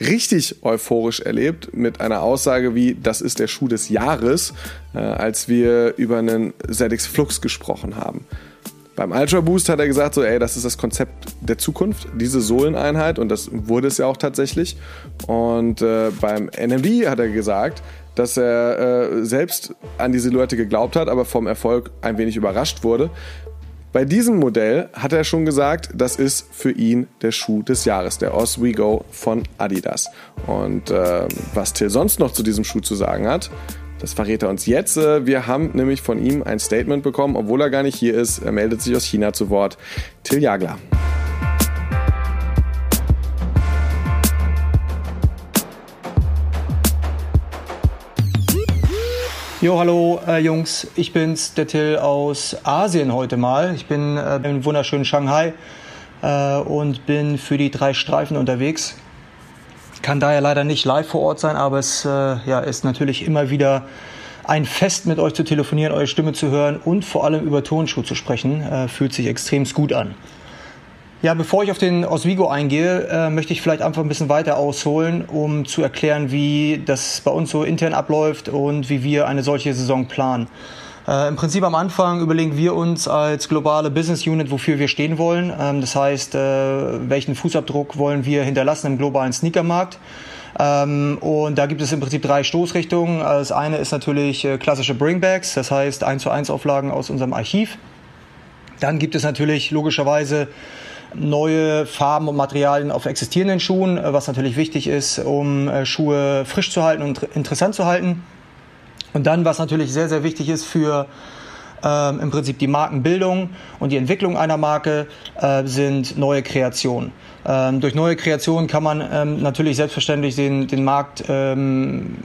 richtig euphorisch erlebt mit einer Aussage wie, das ist der Schuh des Jahres, äh, als wir über einen ZX Flux gesprochen haben. Beim Ultra Boost hat er gesagt, so, ey, das ist das Konzept der Zukunft, diese Sohleneinheit, und das wurde es ja auch tatsächlich. Und äh, beim NMD hat er gesagt, dass er äh, selbst an die Silhouette geglaubt hat, aber vom Erfolg ein wenig überrascht wurde. Bei diesem Modell hat er schon gesagt, das ist für ihn der Schuh des Jahres, der Oswego von Adidas. Und äh, was Till sonst noch zu diesem Schuh zu sagen hat, das verrät er uns jetzt. Äh, wir haben nämlich von ihm ein Statement bekommen, obwohl er gar nicht hier ist. Er meldet sich aus China zu Wort. Till Jagler. Jo, hallo äh, Jungs, ich bin's, der Till aus Asien heute mal. Ich bin äh, im wunderschönen Shanghai äh, und bin für die drei Streifen unterwegs. Kann daher leider nicht live vor Ort sein, aber es äh, ja, ist natürlich immer wieder ein Fest mit euch zu telefonieren, eure Stimme zu hören und vor allem über Tonschuh zu sprechen. Äh, fühlt sich extrem gut an. Ja, bevor ich auf den Oswego eingehe, äh, möchte ich vielleicht einfach ein bisschen weiter ausholen, um zu erklären, wie das bei uns so intern abläuft und wie wir eine solche Saison planen. Äh, Im Prinzip am Anfang überlegen wir uns als globale Business Unit, wofür wir stehen wollen. Ähm, das heißt, äh, welchen Fußabdruck wollen wir hinterlassen im globalen Sneakermarkt. Ähm, und da gibt es im Prinzip drei Stoßrichtungen. Das eine ist natürlich äh, klassische Bringbacks, das heißt 1 zu 1 Auflagen aus unserem Archiv. Dann gibt es natürlich logischerweise neue Farben und Materialien auf existierenden Schuhen, äh, was natürlich wichtig ist, um äh, Schuhe frisch zu halten und interessant zu halten. Und dann, was natürlich sehr, sehr wichtig ist für ähm, im Prinzip die Markenbildung und die Entwicklung einer Marke, äh, sind neue Kreationen. Ähm, durch neue Kreationen kann man ähm, natürlich selbstverständlich den, den Markt ähm,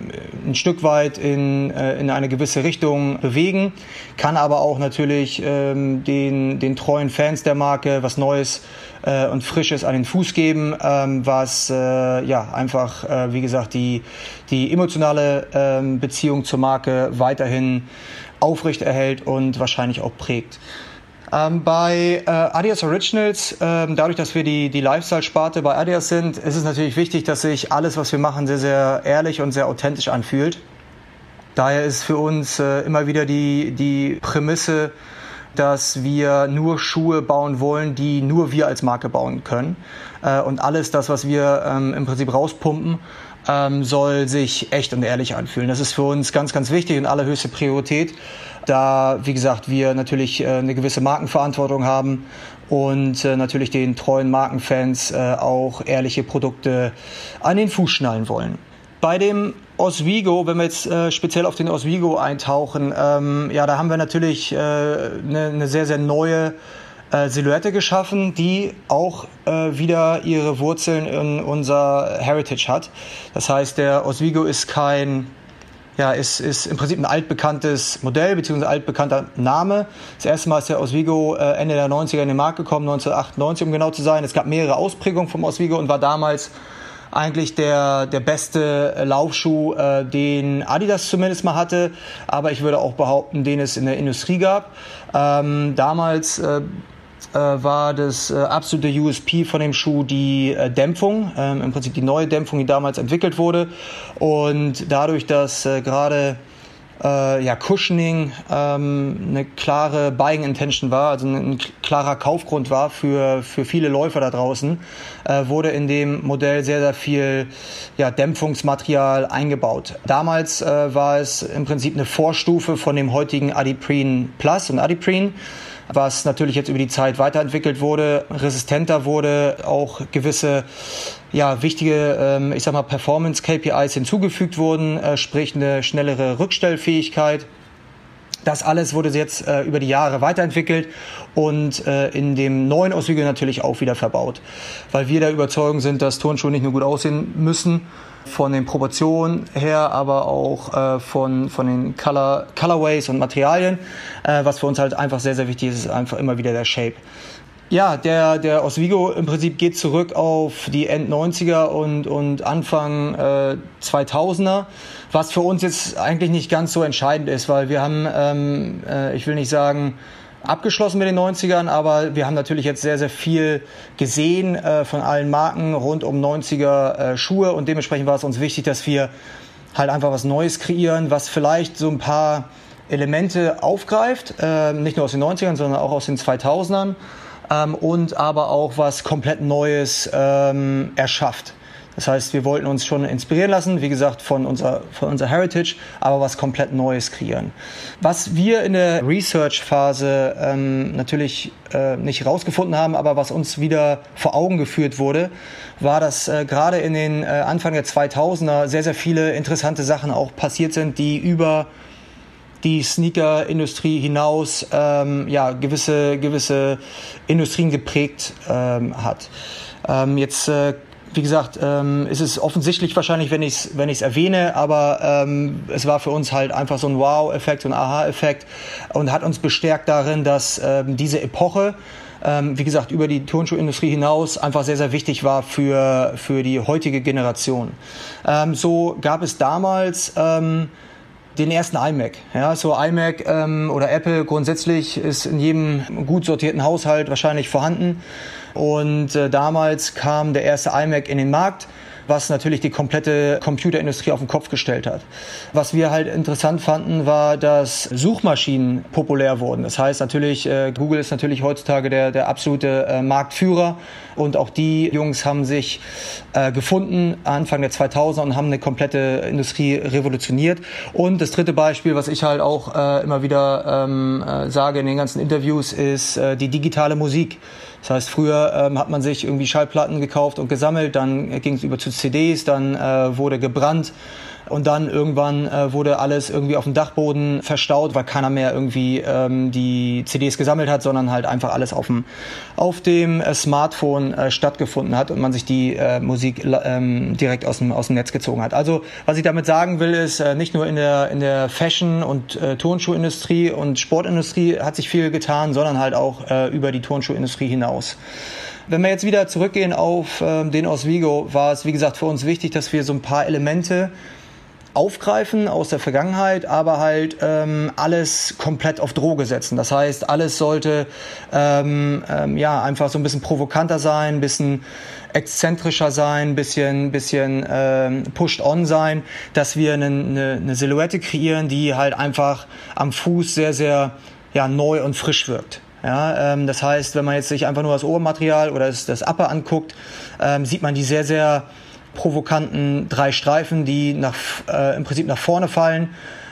ein Stück weit in, äh, in eine gewisse Richtung bewegen, kann aber auch natürlich ähm, den, den treuen Fans der Marke was Neues äh, und Frisches an den Fuß geben, ähm, was äh, ja einfach, äh, wie gesagt, die, die emotionale Beziehung zur Marke weiterhin aufrechterhält und wahrscheinlich auch prägt. Ähm, bei äh, Adidas Originals, ähm, dadurch, dass wir die, die Lifestyle-Sparte bei Adidas sind, ist es natürlich wichtig, dass sich alles, was wir machen, sehr, sehr ehrlich und sehr authentisch anfühlt. Daher ist für uns äh, immer wieder die, die Prämisse, dass wir nur Schuhe bauen wollen, die nur wir als Marke bauen können. Äh, und alles das, was wir ähm, im Prinzip rauspumpen, ähm, soll sich echt und ehrlich anfühlen. Das ist für uns ganz, ganz wichtig und allerhöchste Priorität, da, wie gesagt, wir natürlich äh, eine gewisse Markenverantwortung haben und äh, natürlich den treuen Markenfans auch ehrliche Produkte an den Fuß schnallen wollen. Bei dem Oswego, wenn wir jetzt äh, speziell auf den Oswego eintauchen, ähm, ja, da haben wir natürlich äh, eine, eine sehr, sehr neue äh, Silhouette geschaffen, die auch äh, wieder ihre Wurzeln in unser Heritage hat. Das heißt, der Oswego ist kein ja, ist, ist im Prinzip ein altbekanntes Modell bzw. altbekannter Name. Das erste Mal ist der Oswego äh, Ende der 90er in den Markt gekommen, 1998 um genau zu sein. Es gab mehrere Ausprägungen vom Oswego und war damals eigentlich der, der beste Laufschuh, äh, den Adidas zumindest mal hatte, aber ich würde auch behaupten, den es in der Industrie gab. Ähm, damals äh, äh, war das äh, absolute USP von dem Schuh die äh, Dämpfung, ähm, im Prinzip die neue Dämpfung, die damals entwickelt wurde. Und dadurch, dass gerade äh, ja, Cushioning ähm, eine klare Buying Intention war, also ein, klarer Kaufgrund war für, für viele Läufer da draußen, äh, wurde in dem Modell sehr, sehr viel ja, Dämpfungsmaterial eingebaut. Damals äh, war es im Prinzip eine Vorstufe von dem heutigen Adiprene Plus und Adiprene was natürlich jetzt über die Zeit weiterentwickelt wurde, resistenter wurde, auch gewisse ja, wichtige, ähm, ich sag mal, Performance-KPIs hinzugefügt wurden, äh, sprich eine schnellere Rückstellfähigkeit. Das alles wurde jetzt äh, über die Jahre weiterentwickelt und äh, in dem neuen Auswege natürlich auch wieder verbaut, weil wir der Überzeugung sind, dass Turnschuhe nicht nur gut aussehen müssen, von den Proportionen her, aber auch äh, von, von den Color, Colorways und Materialien. Äh, was für uns halt einfach sehr, sehr wichtig ist, ist einfach immer wieder der Shape. Ja, der, der Oswego im Prinzip geht zurück auf die End-90er und, und Anfang äh, 2000er, was für uns jetzt eigentlich nicht ganz so entscheidend ist, weil wir haben, ähm, äh, ich will nicht sagen, abgeschlossen mit den 90ern, aber wir haben natürlich jetzt sehr, sehr viel gesehen äh, von allen Marken rund um 90er äh, Schuhe und dementsprechend war es uns wichtig, dass wir halt einfach was Neues kreieren, was vielleicht so ein paar Elemente aufgreift, äh, nicht nur aus den 90ern, sondern auch aus den 2000ern ähm, und aber auch was komplett Neues ähm, erschafft. Das heißt, wir wollten uns schon inspirieren lassen, wie gesagt, von unserer, von unserer Heritage, aber was komplett Neues kreieren. Was wir in der Research-Phase ähm, natürlich äh, nicht rausgefunden haben, aber was uns wieder vor Augen geführt wurde, war, dass äh, gerade in den äh, Anfang der 2000er sehr, sehr viele interessante Sachen auch passiert sind, die über die Sneaker-Industrie hinaus ähm, ja, gewisse, gewisse Industrien geprägt ähm, hat. Ähm, jetzt äh, wie gesagt, ähm, ist es offensichtlich wahrscheinlich, wenn ich es wenn erwähne, aber ähm, es war für uns halt einfach so ein Wow-Effekt, so ein Aha-Effekt und hat uns bestärkt darin, dass ähm, diese Epoche, ähm, wie gesagt, über die Turnschuhindustrie hinaus einfach sehr, sehr wichtig war für, für die heutige Generation. Ähm, so gab es damals ähm, den ersten iMac. Ja, so iMac ähm, oder Apple grundsätzlich ist in jedem gut sortierten Haushalt wahrscheinlich vorhanden. Und äh, damals kam der erste iMac in den Markt was natürlich die komplette Computerindustrie auf den Kopf gestellt hat. Was wir halt interessant fanden, war, dass Suchmaschinen populär wurden. Das heißt natürlich, äh, Google ist natürlich heutzutage der, der absolute äh, Marktführer und auch die Jungs haben sich äh, gefunden Anfang der 2000er und haben eine komplette Industrie revolutioniert. Und das dritte Beispiel, was ich halt auch äh, immer wieder ähm, äh, sage in den ganzen Interviews, ist äh, die digitale Musik. Das heißt, früher ähm, hat man sich irgendwie Schallplatten gekauft und gesammelt, dann ging es über zu CDs, dann äh, wurde gebrannt und dann irgendwann äh, wurde alles irgendwie auf dem Dachboden verstaut, weil keiner mehr irgendwie ähm, die CDs gesammelt hat, sondern halt einfach alles auf dem, auf dem äh, Smartphone äh, stattgefunden hat und man sich die äh, Musik ähm, direkt aus dem, aus dem Netz gezogen hat. Also was ich damit sagen will, ist, äh, nicht nur in der, in der Fashion- und äh, Turnschuhindustrie und Sportindustrie hat sich viel getan, sondern halt auch äh, über die Turnschuhindustrie hinaus. Wenn wir jetzt wieder zurückgehen auf ähm, den Oswego, war es wie gesagt für uns wichtig, dass wir so ein paar Elemente aufgreifen aus der Vergangenheit, aber halt ähm, alles komplett auf Droge setzen. Das heißt, alles sollte ähm, ähm, ja einfach so ein bisschen provokanter sein, ein bisschen exzentrischer sein, ein bisschen, bisschen ähm, pushed on sein, dass wir eine, eine, eine Silhouette kreieren, die halt einfach am Fuß sehr, sehr ja, neu und frisch wirkt. Ja, ähm, das heißt, wenn man jetzt sich einfach nur das Obermaterial oder das, das Upper anguckt, ähm, sieht man die sehr, sehr provokanten drei Streifen, die nach, äh, im Prinzip nach vorne fallen.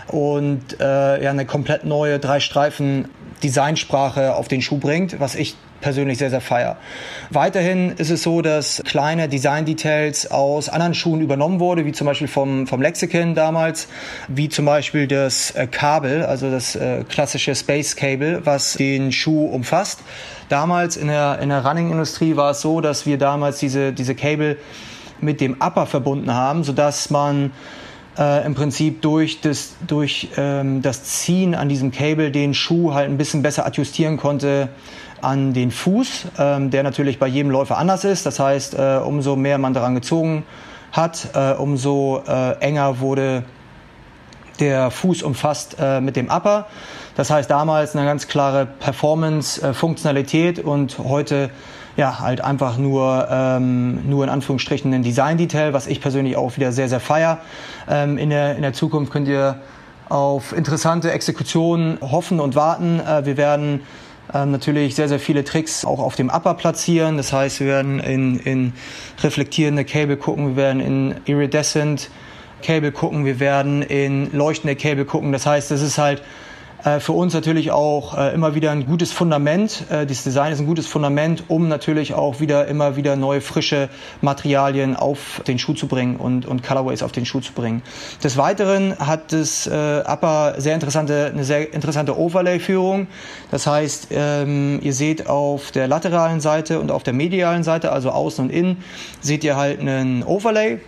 und äh, ja, eine komplett neue drei Streifen Designsprache auf den Schuh bringt, was ich persönlich sehr, sehr feier. Weiterhin ist es so, dass kleine Design-Details aus anderen Schuhen übernommen wurde, wie zum Beispiel vom, vom Lexicon damals, wie zum Beispiel das äh, Kabel, also das äh, klassische Space Cable, was den Schuh umfasst. Damals in der, in der Running-Industrie war es so, dass wir damals diese, diese Cable mit dem Upper verbunden haben, sodass man äh, im Prinzip durch das, durch, ähm, das Ziehen an diesem Cable den Schuh halt ein bisschen besser adjustieren konnte an den Fuß, ähm, der natürlich bei jedem Läufer anders ist. Das heißt, äh, umso mehr man daran gezogen hat, äh, umso äh, enger wurde der Fuß umfasst äh, mit dem Upper. Das heißt damals eine ganz klare Performance-Funktionalität und heute ja, halt einfach nur, ähm, nur in Anführungsstrichen ein Design-Detail, was ich persönlich auch wieder sehr, sehr feier. Ähm, in, der, in der Zukunft könnt ihr auf interessante Exekutionen hoffen und warten. Äh, wir werden ähm, natürlich sehr, sehr viele Tricks auch auf dem Upper platzieren. Das heißt, wir werden in, in reflektierende Cable gucken, wir werden in Iridescent Cable gucken, wir werden in leuchtende Cable gucken. Das heißt, es ist halt für uns natürlich auch äh, immer wieder ein gutes Fundament. Äh, das Design ist ein gutes Fundament, um natürlich auch wieder immer wieder neue frische Materialien auf den Schuh zu bringen und, und Colorways auf den Schuh zu bringen. Des Weiteren hat das äh, Upper sehr interessante, eine sehr interessante Overlay-Führung. Das heißt, ähm, ihr seht auf der lateralen Seite und auf der medialen Seite, also außen und innen, seht ihr halt einen Overlay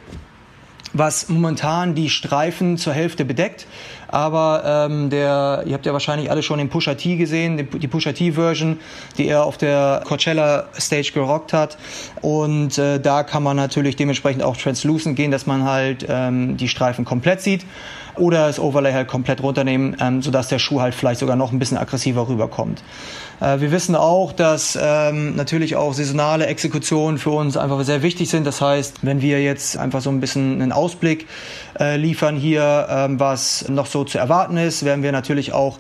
was momentan die Streifen zur Hälfte bedeckt. Aber ähm, der, ihr habt ja wahrscheinlich alle schon den Pusha T gesehen, die Pusha T Version, die er auf der Coachella Stage gerockt hat. Und äh, da kann man natürlich dementsprechend auch translucent gehen, dass man halt ähm, die Streifen komplett sieht oder das Overlay halt komplett runternehmen, ähm, sodass der Schuh halt vielleicht sogar noch ein bisschen aggressiver rüberkommt. Äh, wir wissen auch, dass ähm, natürlich auch saisonale Exekutionen für uns einfach sehr wichtig sind. Das heißt, wenn wir jetzt einfach so ein bisschen einen Ausblick äh, liefern hier, ähm, was noch so zu erwarten ist, werden wir natürlich auch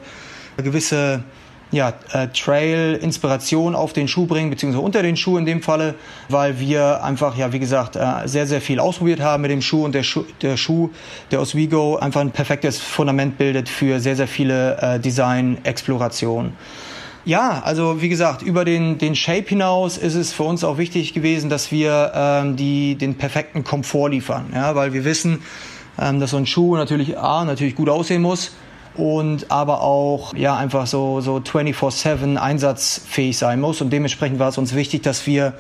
gewisse ja, äh, Trail-Inspiration auf den Schuh bringen, beziehungsweise unter den Schuh in dem Falle, weil wir einfach, ja, wie gesagt, äh, sehr, sehr viel ausprobiert haben mit dem Schuh und der Schuh, der, Schuh, der Oswego einfach ein perfektes Fundament bildet für sehr, sehr viele Design-Explorationen. Ja, also wie gesagt, über den, den Shape hinaus ist es für uns auch wichtig gewesen, dass wir ähm, die, den perfekten Komfort liefern, ja, weil wir wissen, dass so ein Schuh natürlich A, natürlich gut aussehen muss, und aber auch ja einfach so, so 24-7 einsatzfähig sein muss. Und dementsprechend war es uns wichtig, dass wir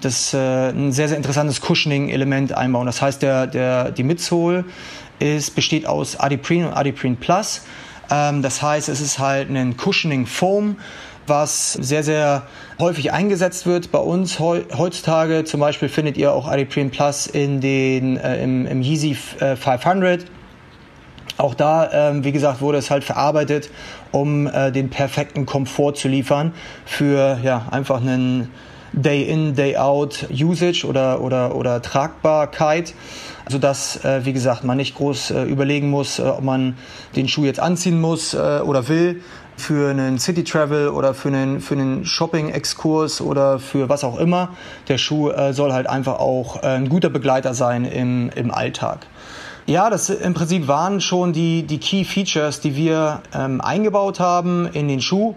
das äh, ein sehr, sehr interessantes Cushioning-Element einbauen. Das heißt, der, der, die Midsole ist, besteht aus Adiprene und Adiprene Plus. Ähm, das heißt, es ist halt ein Cushioning Foam, was sehr, sehr häufig eingesetzt wird bei uns heutzutage. Zum Beispiel findet ihr auch Adiprene Plus in den, äh, im, im Yeezy äh, 500 auch da, ähm, wie gesagt, wurde es halt verarbeitet, um äh, den perfekten Komfort zu liefern für ja, einfach einen Day-in, Day-out Usage oder, oder, oder Tragbarkeit, sodass, äh, wie gesagt, man nicht groß äh, überlegen muss, äh, ob man den Schuh jetzt anziehen muss äh, oder will für einen City Travel oder für einen, für einen Shopping-Exkurs oder für was auch immer. Der Schuh äh, soll halt einfach auch äh, ein guter Begleiter sein im, im Alltag. Ja, das im Prinzip waren schon die, die Key Features, die wir ähm, eingebaut haben in den Schuh.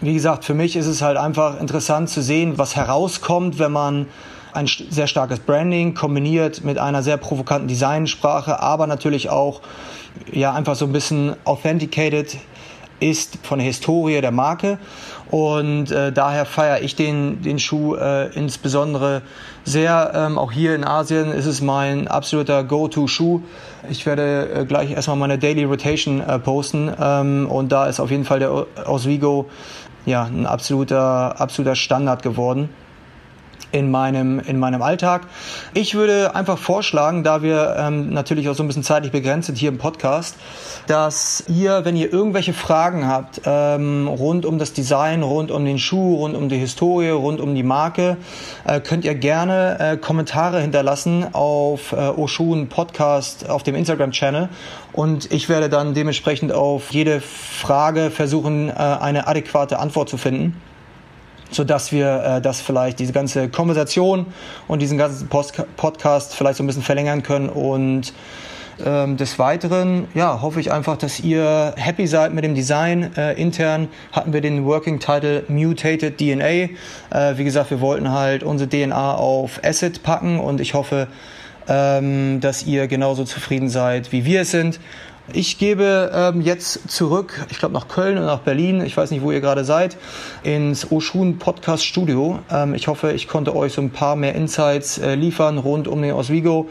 Wie gesagt, für mich ist es halt einfach interessant zu sehen, was herauskommt, wenn man ein sehr starkes Branding kombiniert mit einer sehr provokanten Designsprache, aber natürlich auch ja einfach so ein bisschen authenticated ist von der Historie der Marke und äh, daher feiere ich den, den Schuh äh, insbesondere sehr. Ähm, auch hier in Asien ist es mein absoluter Go-To-Schuh. Ich werde äh, gleich erstmal meine Daily Rotation äh, posten ähm, und da ist auf jeden Fall der Oswego ja, ein absoluter, absoluter Standard geworden in meinem, in meinem Alltag. Ich würde einfach vorschlagen, da wir ähm, natürlich auch so ein bisschen zeitlich begrenzt sind hier im Podcast, dass ihr, wenn ihr irgendwelche Fragen habt ähm, rund um das Design, rund um den Schuh, rund um die Historie, rund um die Marke, äh, könnt ihr gerne äh, Kommentare hinterlassen auf äh, Oshun Podcast auf dem Instagram-Channel und ich werde dann dementsprechend auf jede Frage versuchen, äh, eine adäquate Antwort zu finden so dass wir äh, das vielleicht diese ganze Konversation und diesen ganzen Post Podcast vielleicht so ein bisschen verlängern können und Ähm, des Weiteren ja, hoffe ich einfach, dass ihr happy seid mit dem Design. Äh, intern hatten wir den Working Title Mutated DNA. Äh, wie gesagt, wir wollten halt unsere DNA auf Acid packen und ich hoffe, ähm, dass ihr genauso zufrieden seid, wie wir es sind. Ich gebe ähm, jetzt zurück, ich glaube nach Köln und nach Berlin, ich weiß nicht, wo ihr gerade seid, ins Oshun Podcast Studio. Ähm, ich hoffe, ich konnte euch so ein paar mehr Insights äh, liefern rund um den Oswego.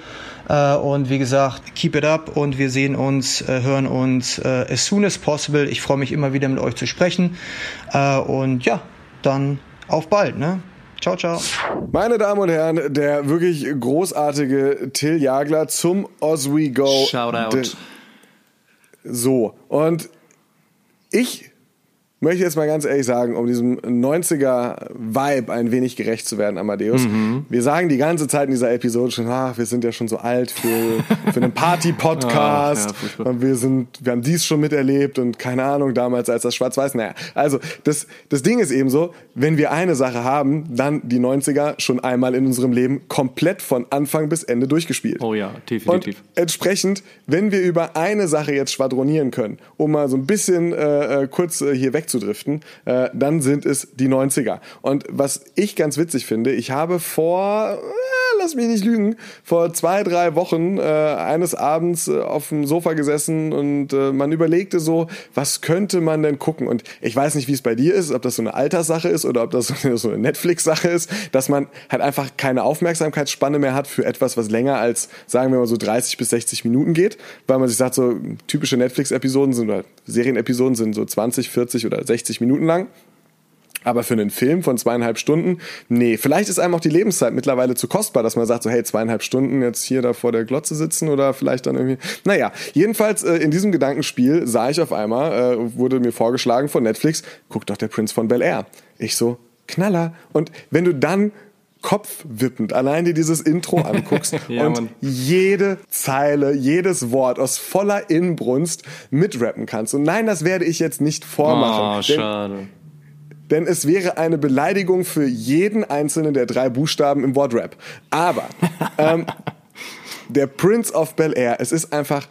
Äh, und wie gesagt, keep it up und wir sehen uns, äh, hören uns äh, as soon as possible. Ich freue mich immer wieder mit euch zu sprechen. Äh, und ja, dann auf bald, ne? Ciao, ciao. Meine Damen und Herren, der wirklich großartige Till Jagler zum Oswego. Shoutout. So, und ich möchte jetzt mal ganz ehrlich sagen, um diesem 90er-Vibe ein wenig gerecht zu werden, Amadeus. Mhm. Wir sagen die ganze Zeit in dieser Episode schon, ach, wir sind ja schon so alt für, für einen Party-Podcast. ja, und wir sind, wir haben dies schon miterlebt und keine Ahnung, damals als das Schwarz-Weiß. Naja, also das, das Ding ist eben so, wenn wir eine Sache haben, dann die 90er schon einmal in unserem Leben komplett von Anfang bis Ende durchgespielt. Oh ja, definitiv. Und entsprechend, wenn wir über eine Sache jetzt schwadronieren können, um mal so ein bisschen äh, äh kurz äh, hier weg wegzudriften, äh, dann sind es die 90er. Und was ich ganz witzig finde, ich habe vor, äh, lass mich nicht lügen, vor zwei, drei Wochen äh, eines Abends äh, auf dem Sofa gesessen und äh, man überlegte so, was könnte man denn gucken? Und ich weiß nicht, wie es bei dir ist, ob das so eine Alterssache ist oder ob das so eine Netflix-Sache ist, dass man halt einfach keine Aufmerksamkeitsspanne mehr hat für etwas, was länger als, sagen wir mal so 30 bis 60 Minuten geht, weil man sich sagt, so typische Netflix-Episoden sind oder Serienepisoden sind so 20, 40 oder 60 Minuten lang. Aber für einen Film von zweieinhalb Stunden, nee, vielleicht ist einem auch die Lebenszeit mittlerweile zu kostbar, dass man sagt, so hey, zweieinhalb Stunden jetzt hier da vor der Glotze sitzen oder vielleicht dann irgendwie. Naja, jedenfalls äh, in diesem Gedankenspiel sah ich auf einmal, äh, wurde mir vorgeschlagen von Netflix, guck doch der Prinz von Bel Air. Ich so, Knaller. Und wenn du dann kopfwippend allein dir dieses Intro anguckst ja, und Mann. jede Zeile, jedes Wort aus voller Inbrunst mitrappen kannst. Und nein, das werde ich jetzt nicht vormachen. Oh, schade. Denn, es wäre eine Beleidigung für jeden einzelnen der drei Buchstaben im Wortrap. Aber ähm, der Prince of Bel Air, es ist einfach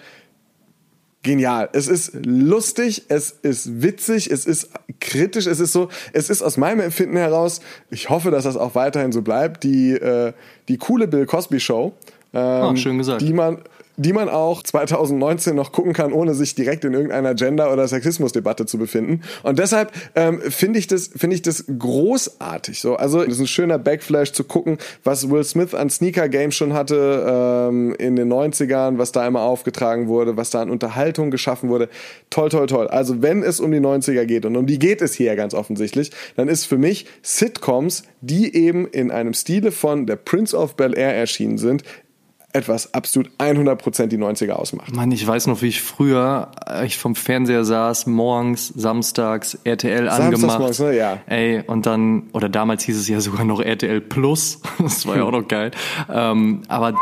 genial. Es ist lustig, es ist witzig, es ist kritisch, es ist so, es ist aus meinem Empfinden heraus, ich hoffe, dass das auch weiterhin so bleibt, die, äh, die coole Bill Cosby Show. Ähm, oh, schön gesagt. Die man, die man auch 2019 noch gucken kann, ohne sich direkt in irgendeiner Gender- oder Sexismusdebatte zu befinden. Und deshalb ähm, finde ich das finde ich das großartig. So, also das ist ein schöner Backflash zu gucken, was Will Smith an Sneaker Games schon hatte ähm, in den 90ern, was da immer aufgetragen wurde, was da an Unterhaltung geschaffen wurde. Toll, toll, toll. Also wenn es um die 90er geht und um die geht es hier ganz offensichtlich, dann ist für mich Sitcoms, die eben in einem Stile von der Prince of Bel Air erschienen sind, etwas absolut 100% die 90er ausmacht. Mann, ich weiß noch, wie ich früher äh, ich vom Fernseher saß, morgens, samstags, RTL angemacht. Morgens, ne? ja. Ey, und dann, oder damals hieß es ja sogar noch RTL Plus. Das war ja auch noch geil. Ähm, aber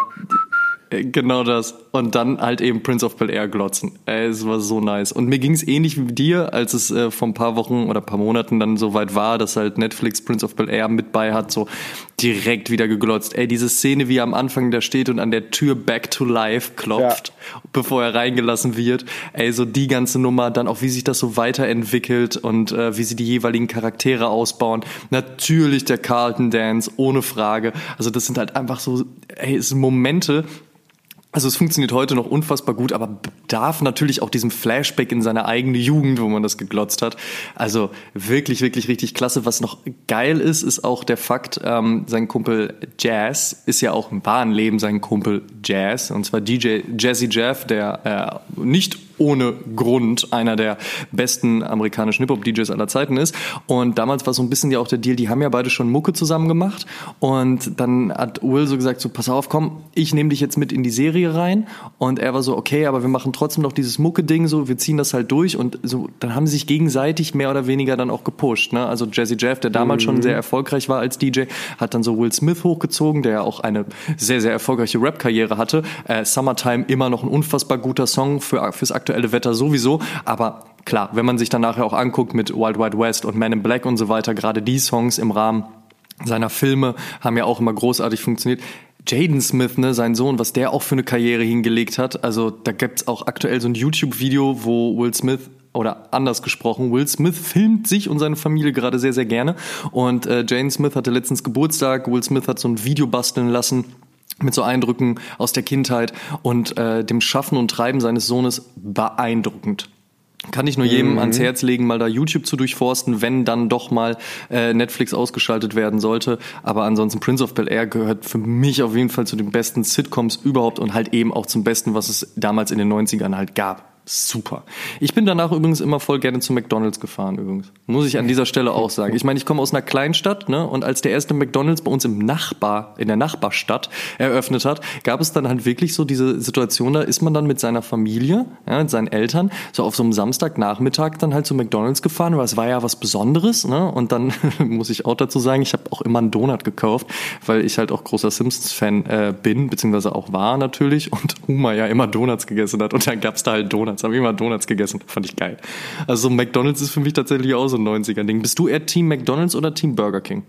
Genau das. Und dann halt eben Prince of Bel Air glotzen. Ey, es war so nice. Und mir ging es ähnlich wie dir, als es äh, vor ein paar Wochen oder paar Monaten dann so weit war, dass halt Netflix Prince of Bel Air mit bei hat, so direkt wieder geglotzt. Ey, diese Szene, wie er am Anfang da steht und an der Tür Back to Life klopft, ja. bevor er reingelassen wird. Ey, so die ganze Nummer, dann auch wie sich das so weiterentwickelt und äh, wie sie die jeweiligen Charaktere ausbauen. Natürlich der Carlton Dance, ohne Frage. Also das sind halt einfach so, ey, es sind Momente, also es funktioniert heute noch unfassbar gut, aber bedarf natürlich auch diesem Flashback in seine eigene Jugend, wo man das geglotzt hat. Also wirklich, wirklich richtig klasse. Was noch geil ist, ist auch der Fakt, ähm, sein Kumpel Jazz ist ja auch im wahren Leben sein Kumpel Jazz. Und zwar DJ Jazzy Jeff, der äh, nicht ohne Grund einer der besten amerikanischen Hip-Hop-DJs aller Zeiten ist. Und damals war so ein bisschen ja auch der Deal, die haben ja beide schon Mucke zusammen gemacht. Und dann hat Will so gesagt, so pass auf, komm, ich nehme dich jetzt mit in die Serie rein. Und er war so, okay, aber wir machen trotzdem noch dieses Mucke-Ding so, wir ziehen das halt durch. Und so, dann haben sie sich gegenseitig mehr oder weniger dann auch gepusht. Ne? Also Jazzy Jeff, der damals mhm. schon sehr erfolgreich war als DJ, hat dann so Will Smith hochgezogen, der ja auch eine sehr, sehr erfolgreiche Rap-Karriere hatte. Äh, Summertime immer noch ein unfassbar guter Song für, fürs aktuelle Wetter sowieso, aber klar, wenn man sich dann nachher auch anguckt mit Wild Wild West und Man in Black und so weiter, gerade die Songs im Rahmen seiner Filme haben ja auch immer großartig funktioniert. Jaden Smith, ne, sein Sohn, was der auch für eine Karriere hingelegt hat. Also da gibt's auch aktuell so ein YouTube-Video, wo Will Smith oder anders gesprochen, Will Smith filmt sich und seine Familie gerade sehr, sehr gerne. Und äh, Jaden Smith hatte letztens Geburtstag. Will Smith hat so ein Video basteln lassen mit so Eindrücken aus der Kindheit und äh, dem Schaffen und Treiben seines Sohnes beeindruckend. Kann ich nur jedem mhm. ans Herz legen, mal da YouTube zu durchforsten, wenn dann doch mal äh, Netflix ausgeschaltet werden sollte. Aber ansonsten Prince of Bel Air gehört für mich auf jeden Fall zu den besten Sitcoms überhaupt und halt eben auch zum Besten, was es damals in den 90ern halt gab super. Ich bin danach übrigens immer voll gerne zu McDonalds gefahren übrigens. Muss ich an dieser Stelle auch sagen. Ich meine, ich komme aus einer Kleinstadt, ne? Und als der erste McDonalds bei uns im Nachbar, in der Nachbarstadt eröffnet hat, gab es dann halt wirklich so diese Situation, da ist man dann mit seiner Familie, ja, mit seinen Eltern, so auf so einem Samstagnachmittag dann halt zu McDonalds gefahren, weil es war ja was Besonderes, ne? Und dann muss ich auch dazu sagen, ich habe auch immer einen Donut gekauft, weil ich halt auch großer Simpsons-Fan äh, bin, beziehungsweise auch war natürlich und Huma ja immer Donuts gegessen hat und dann gab's da halt Donuts. Donuts. Habe immer Donuts gegessen. Fand ich geil. Also McDonalds ist für mich tatsächlich auch so ein 90er-Ding. Bist du eher Team McDonalds oder Team Burger King?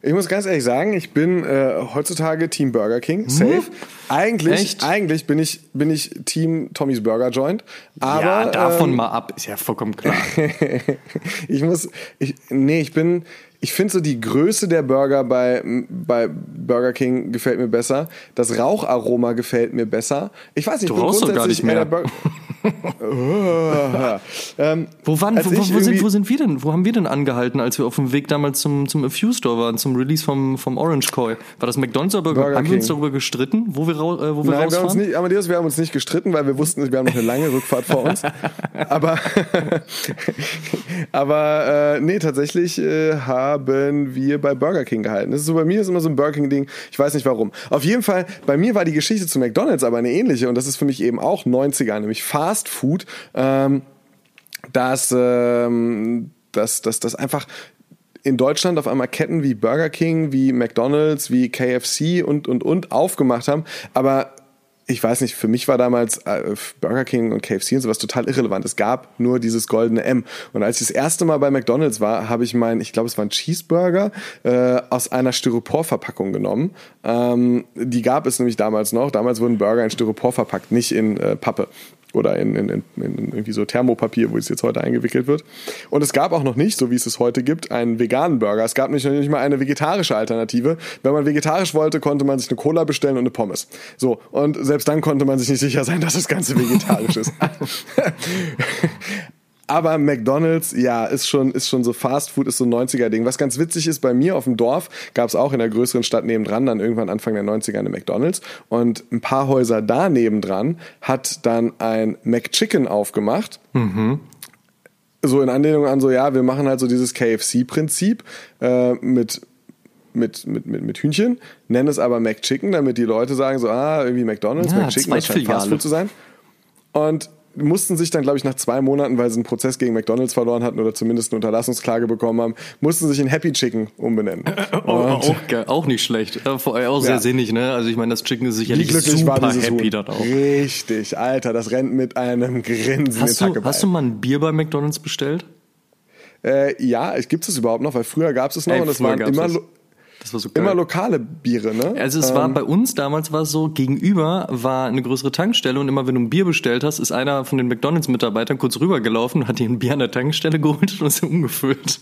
Ich muss ganz ehrlich sagen, ich bin äh, heutzutage Team Burger King. Hm? Safe. Hm? Eigentlich, Echt? eigentlich bin ich, bin ich Team Tommy's Burger Joint. Aber, ja, davon ähm, mal ab, ist ja vollkommen klar. ich muss, ich, nee, ich bin, ich finde so die Größe der Burger bei, bei Burger King gefällt mir besser. Das Raucharoma gefällt mir besser. Ich weiß nicht, du rauchst doch gar nicht mehr. ähm, wo, waren, wo, wo, sind, wo sind wir denn? Wo haben wir denn angehalten, als wir auf dem Weg damals zum, zum A Few Store waren, zum Release vom, vom Orange Koi? War das McDonalds oder Burger? Burger haben King. wir uns darüber gestritten, wo wir, äh, wo wir Nein, rausfahren? Wir haben uns nicht, Amadeus, wir haben uns nicht gestritten, weil wir wussten, wir haben noch eine lange Rückfahrt vor uns. aber aber äh, nee, tatsächlich äh, haben wir bei Burger King gehalten. Das ist so bei mir ist immer so ein Burger King Ding. Ich weiß nicht warum. Auf jeden Fall, bei mir war die Geschichte zu McDonald's aber eine ähnliche und das ist für mich eben auch 90er, nämlich Fast Food. Ähm, dass, ähm, dass, dass, dass einfach in Deutschland auf einmal Ketten wie Burger King, wie McDonald's, wie KFC und, und, und aufgemacht haben, aber ich weiß nicht, für mich war damals äh, Burger King und KFC und sowas total irrelevant. Es gab nur dieses goldene M. Und als ich das erste Mal bei McDonald's war, habe ich meinen, ich glaube, es war ein Cheeseburger äh, aus einer Styroporverpackung genommen. Ähm, die gab es nämlich damals noch. Damals wurden Burger in Styropor verpackt, nicht in äh, Pappe oder in, in, in, in, irgendwie so Thermopapier, wo es jetzt heute eingewickelt wird. Und es gab auch noch nicht, so wie es es heute gibt, einen veganen Burger. Es gab nicht, nicht mal eine vegetarische Alternative. Wenn man vegetarisch wollte, konnte man sich eine Cola bestellen und eine Pommes. So, und selbst dann konnte man sich nicht sicher sein, dass das Ganze vegetarisch ist. Aber McDonald's, ja, ist schon, ist schon so Fast Food, ist so ein 90er-Ding. Was ganz witzig ist, bei mir auf dem Dorf gab es auch in der größeren Stadt nebendran dann irgendwann Anfang der 90er eine McDonald's. Und ein paar Häuser da nebendran hat dann ein McChicken aufgemacht. Mhm so in Anlehnung an so, ja, wir machen halt so dieses KFC-Prinzip äh, mit, mit, mit, mit, mit Hühnchen, nennen es aber McChicken, damit die Leute sagen so, ah, irgendwie McDonalds, ja, McChicken, das scheint Fastfood zu sein. Und mussten sich dann, glaube ich, nach zwei Monaten, weil sie einen Prozess gegen McDonalds verloren hatten oder zumindest eine Unterlassungsklage bekommen haben, mussten sich in Happy Chicken umbenennen. Oh, auch, auch, nicht schlecht. Äh, auch sehr ja. sinnig, ne? Also ich meine, das Chicken ist sicherlich super happy dort auch. Richtig, Alter, das rennt mit einem Grinsen hast du, Hast du mal ein Bier bei McDonalds bestellt? Äh, ja, gibt es überhaupt noch, weil früher gab es es noch Ey, und es waren immer, das war so geil. Immer lokale Biere, ne? Also es ähm, war bei uns damals war es so, gegenüber war eine größere Tankstelle und immer wenn du ein Bier bestellt hast, ist einer von den McDonalds-Mitarbeitern kurz rübergelaufen, hat dir ein Bier an der Tankstelle geholt und ist umgefüllt.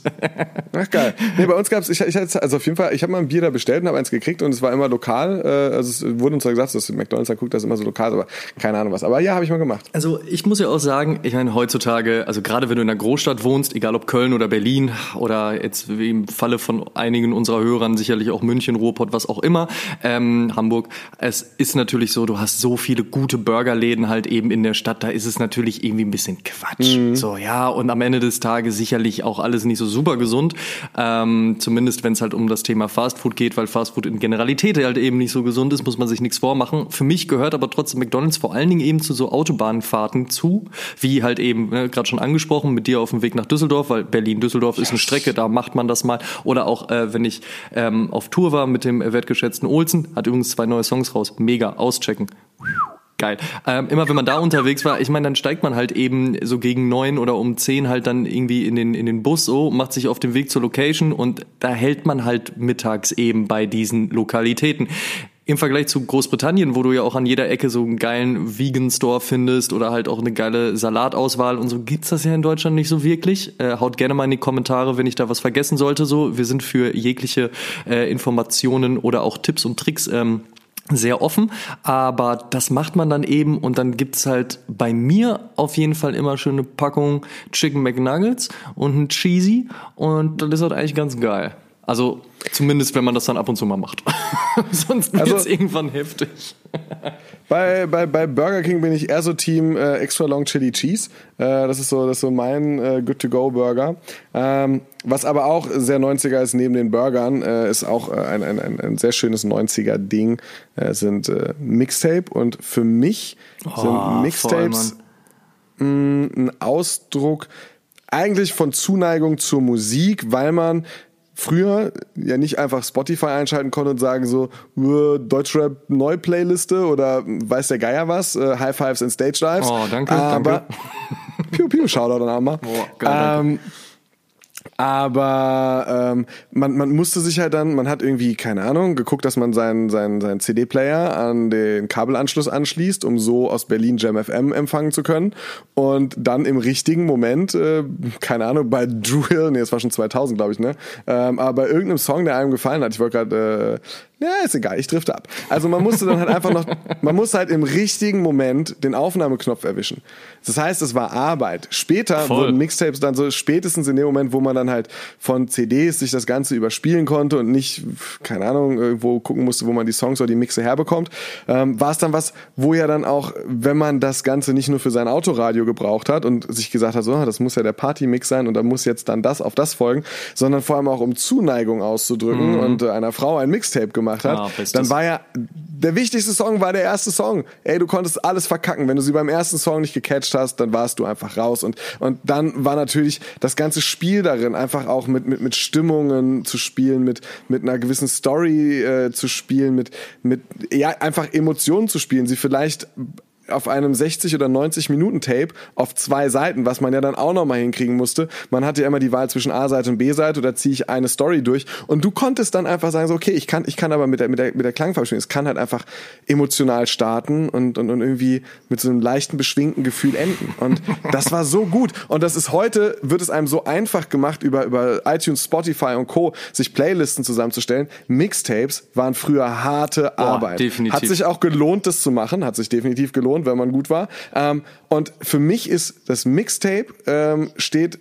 Ach geil. Nee, bei uns gab es, ich, ich, also auf jeden Fall, ich habe mal ein Bier da bestellt und habe eins gekriegt und es war immer lokal. Äh, also es wurde uns zwar gesagt, dass McDonalds da guckt, das ist immer so lokal, aber keine Ahnung was. Aber ja, habe ich mal gemacht. Also ich muss ja auch sagen, ich meine heutzutage, also gerade wenn du in einer Großstadt wohnst, egal ob Köln oder Berlin oder jetzt wie im Falle von einigen unserer Hörern sicherlich auch München, Ruhrpott, was auch immer, ähm, Hamburg. Es ist natürlich so, du hast so viele gute Burgerläden halt eben in der Stadt, da ist es natürlich irgendwie ein bisschen Quatsch. Mhm. So, ja, und am Ende des Tages sicherlich auch alles nicht so super gesund. Ähm, zumindest wenn es halt um das Thema Fastfood geht, weil Fastfood in Generalität halt eben nicht so gesund ist, muss man sich nichts vormachen. Für mich gehört aber trotzdem McDonalds vor allen Dingen eben zu so Autobahnfahrten zu, wie halt eben ne, gerade schon angesprochen mit dir auf dem Weg nach Düsseldorf, weil Berlin-Düsseldorf ist eine Strecke, da macht man das mal. Oder auch äh, wenn ich ähm, auf Tour war mit dem wertgeschätzten Olsen. Hat übrigens zwei neue Songs raus. Mega, auschecken. Geil. Ähm, immer wenn man da unterwegs war, ich meine, dann steigt man halt eben so gegen neun oder um zehn halt dann irgendwie in den, in den Bus so, macht sich auf den Weg zur Location und da hält man halt mittags eben bei diesen Lokalitäten. Im Vergleich zu Großbritannien, wo du ja auch an jeder Ecke so einen geilen Vegan Store findest oder halt auch eine geile Salatauswahl und so, gibt's das ja in Deutschland nicht so wirklich. Äh, haut gerne mal in die Kommentare, wenn ich da was vergessen sollte. So, wir sind für jegliche äh, Informationen oder auch Tipps und Tricks ähm, sehr offen, aber das macht man dann eben und dann gibt's halt bei mir auf jeden Fall immer schöne Packung Chicken McNuggets und ein Cheesy und das ist halt eigentlich ganz geil. Also zumindest, wenn man das dann ab und zu mal macht. Sonst wird's Also- irgendwann heftig. Bei, bei, bei Burger King bin ich eher so Team äh, Extra Long Chili Cheese. Äh, das ist so, das ist so mein äh, Good-to-Go-Burger. Ähm, was aber auch sehr 90er ist neben den Burgern, äh, ist auch äh, ein, ein, ein, ein sehr schönes 90er-Ding, äh, sind äh, Mixtape. Und für mich Oh, sind Mixtapes voll, mh, ein Ausdruck eigentlich von Zuneigung zur Musik, weil man früher ja nicht einfach Spotify einschalten konnte und sagen so Deutschrap Neu-Playliste oder weiß der Geier was, äh, High Fives and Stage Dives. Oh, danke, aber, danke. Piu Piu, Shoutout an Amma. Oh, geil, danke. Aber ähm, man, man musste sich halt dann, man hat irgendwie, keine Ahnung, geguckt, dass man seinen, seinen, seinen CD-Player an den Kabelanschluss anschließt, um so aus Berlin Jam FM empfangen zu können. Und dann im richtigen Moment, äh, keine Ahnung, bei Drill, nee, das war schon 2000, glaube ich, ne? Ähm, aber bei irgendeinem Song, der einem gefallen hat, ich wollte gerade, äh, ja, ist egal, ich drifte ab. Also man musste dann halt einfach noch, man muss halt im richtigen Moment den Aufnahmeknopf erwischen. Das heißt, es war Arbeit. Später Voll. wurden Mixtapes dann so spätestens in dem Moment, wo man dann halt von CDs sich das Ganze überspielen konnte und nicht, keine Ahnung, irgendwo gucken musste, wo man die Songs oder die Mixe herbekommt, ähm, war es dann was, wo ja dann auch, wenn man das Ganze nicht nur für sein Autoradio gebraucht hat und sich gesagt hat, so, ah, das muss ja der Partymix sein und da muss jetzt dann das auf das folgen, sondern vor allem auch um Zuneigung auszudrücken und äh, einer Frau ein Mixtape gemacht hat, Ah, dann war ja der wichtigste Song war der erste Song. Ey, du konntest alles verkacken. Wenn du sie beim ersten Song nicht gecatcht hast, dann warst du einfach raus. Und, und dann war natürlich das ganze Spiel darin, einfach auch mit, mit, mit Stimmungen zu spielen, mit, mit einer gewissen Story äh, zu spielen, mit, mit ja, einfach Emotionen zu spielen, sie vielleicht auf einem 60 oder 90 Minuten Tape auf zwei Seiten, was man ja dann auch noch mal hinkriegen musste. Man hatte ja immer die Wahl zwischen A-Seite und B-Seite oder ziehe ich eine Story durch und du konntest dann einfach sagen so okay, ich kann ich kann aber mit der mit der mit der spielen. Es kann halt einfach emotional starten und, und und irgendwie mit so einem leichten beschwingten Gefühl enden und das war so gut und das ist heute wird es einem so einfach gemacht über über iTunes, Spotify und Co sich Playlisten zusammenzustellen. Mixtapes waren früher harte Arbeit. definitiv. Hat sich auch gelohnt, das zu machen. Hat sich definitiv gelohnt, wenn man gut war. Ähm, und für mich ist das Mixtape ähm, steht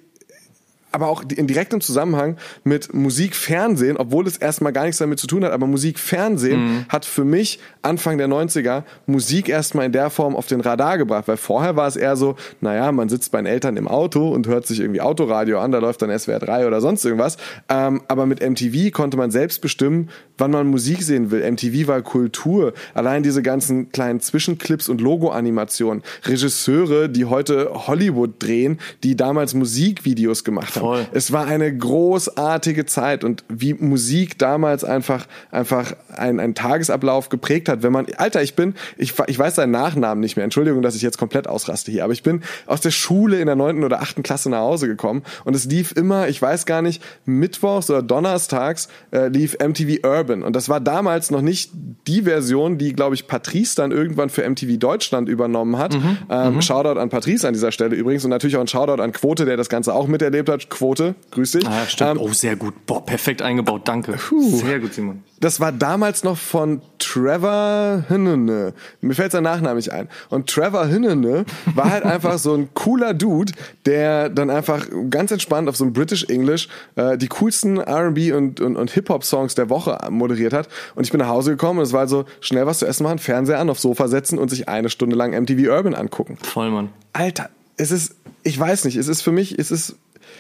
aber auch in direktem Zusammenhang mit Musik, Fernsehen, obwohl es erstmal gar nichts damit zu tun hat, aber Musik, Fernsehen hat für mich Anfang der 90er Musik erstmal in der Form auf den Radar gebracht, weil vorher war es eher so, naja, man sitzt bei den Eltern im Auto und hört sich irgendwie Autoradio an, da läuft dann SWR 3 oder sonst irgendwas, ähm, aber mit MTV konnte man selbst bestimmen, wann man Musik sehen will. MTV war Kultur, allein diese ganzen kleinen Zwischenclips und Logo-Animationen, Regisseure, die heute Hollywood drehen, die damals Musikvideos gemacht haben. Voll. Es war eine großartige Zeit und wie Musik damals einfach einfach einen, einen Tagesablauf geprägt hat. Wenn man, Alter, ich bin, ich, ich weiß seinen Nachnamen nicht mehr. Entschuldigung, dass ich jetzt komplett ausraste hier, aber ich bin aus der Schule in der neunten oder achten Klasse nach Hause gekommen und es lief immer, ich weiß gar nicht, mittwochs oder donnerstags äh, lief MTV Urban und das war damals noch nicht die Version, die glaube ich Patrice dann irgendwann für MTV Deutschland übernommen hat. ähm, Shoutout an Patrice an dieser Stelle übrigens und natürlich auch ein Shoutout an Quote, der das Ganze auch miterlebt hat. Quote, grüß dich. Ah, stimmt. Ähm, oh, sehr gut. Boah, perfekt eingebaut. Danke. Sehr gut, Simon. das war damals noch von Trevor Hinnene. Mir fällt sein Nachname nicht ein. Und Trevor Hinnene war halt einfach so ein cooler Dude, der dann einfach ganz entspannt auf so einem British English äh, die coolsten R&B und, und, und Hip-Hop-Songs der Woche moderiert hat. Und ich bin nach Hause gekommen und es war halt so, schnell was zu essen machen, Fernseher an, aufs Sofa setzen und sich eine Stunde lang MTV Urban angucken. Voll, Mann. Alter, es ist, ich weiß nicht, es ist für mich, es ist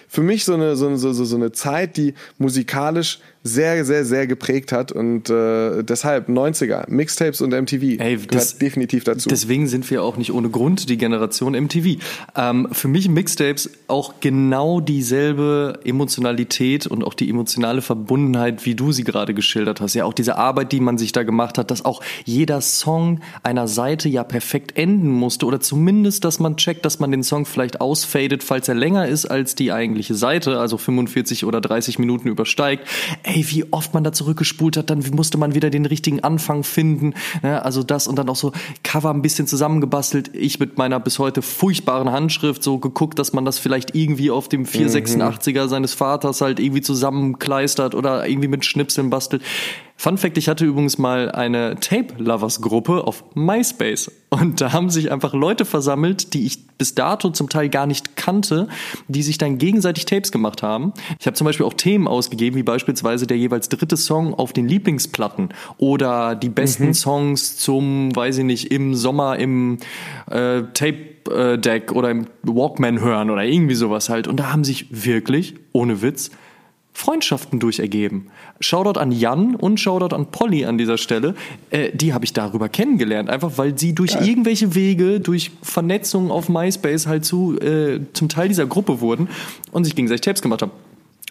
für mich so eine, so, so, so eine Zeit, die musikalisch sehr, sehr, sehr geprägt hat und äh, deshalb 90er, Mixtapes und MTV Ey, das- definitiv dazu. Deswegen sind wir auch nicht ohne Grund die Generation MTV. Ähm, für mich Mixtapes auch genau dieselbe Emotionalität und auch die emotionale Verbundenheit, wie du sie gerade geschildert hast. Ja, auch diese Arbeit, die man sich da gemacht hat, dass auch jeder Song einer Seite ja perfekt enden musste oder zumindest, dass man checkt, dass man den Song vielleicht ausfadet, falls er länger ist als die eigentliche Seite, also 45 oder 30 Minuten übersteigt. Ey, wie oft man da zurückgespult hat, dann musste man wieder den richtigen Anfang finden. Ne? Also das und dann auch so Cover ein bisschen zusammengebastelt. Ich mit meiner bis heute furchtbaren Handschrift so geguckt, dass man das vielleicht irgendwie auf dem 486er seines Vaters halt irgendwie zusammenkleistert oder irgendwie mit Schnipseln bastelt. Fun Fact, ich hatte übrigens mal eine Tape-Lovers-Gruppe auf MySpace. Und da haben sich einfach Leute versammelt, die ich bis dato zum Teil gar nicht kannte, die sich dann gegenseitig Tapes gemacht haben. Ich habe zum Beispiel auch Themen ausgegeben, wie beispielsweise der jeweils dritte Song auf den Lieblingsplatten oder die besten Songs zum, weiß ich nicht, im Sommer im äh, Tape-Deck oder im Walkman hören oder irgendwie sowas halt. Und da haben sich wirklich, ohne Witz, Freundschaften durchergeben. Shoutout an Jan und Shoutout an Polly an dieser Stelle. Äh, die habe ich darüber kennengelernt, einfach weil sie durch irgendwelche Wege, durch Vernetzung auf MySpace halt zu äh, zum Teil dieser Gruppe wurden und sich gegenseitig Tapes gemacht haben.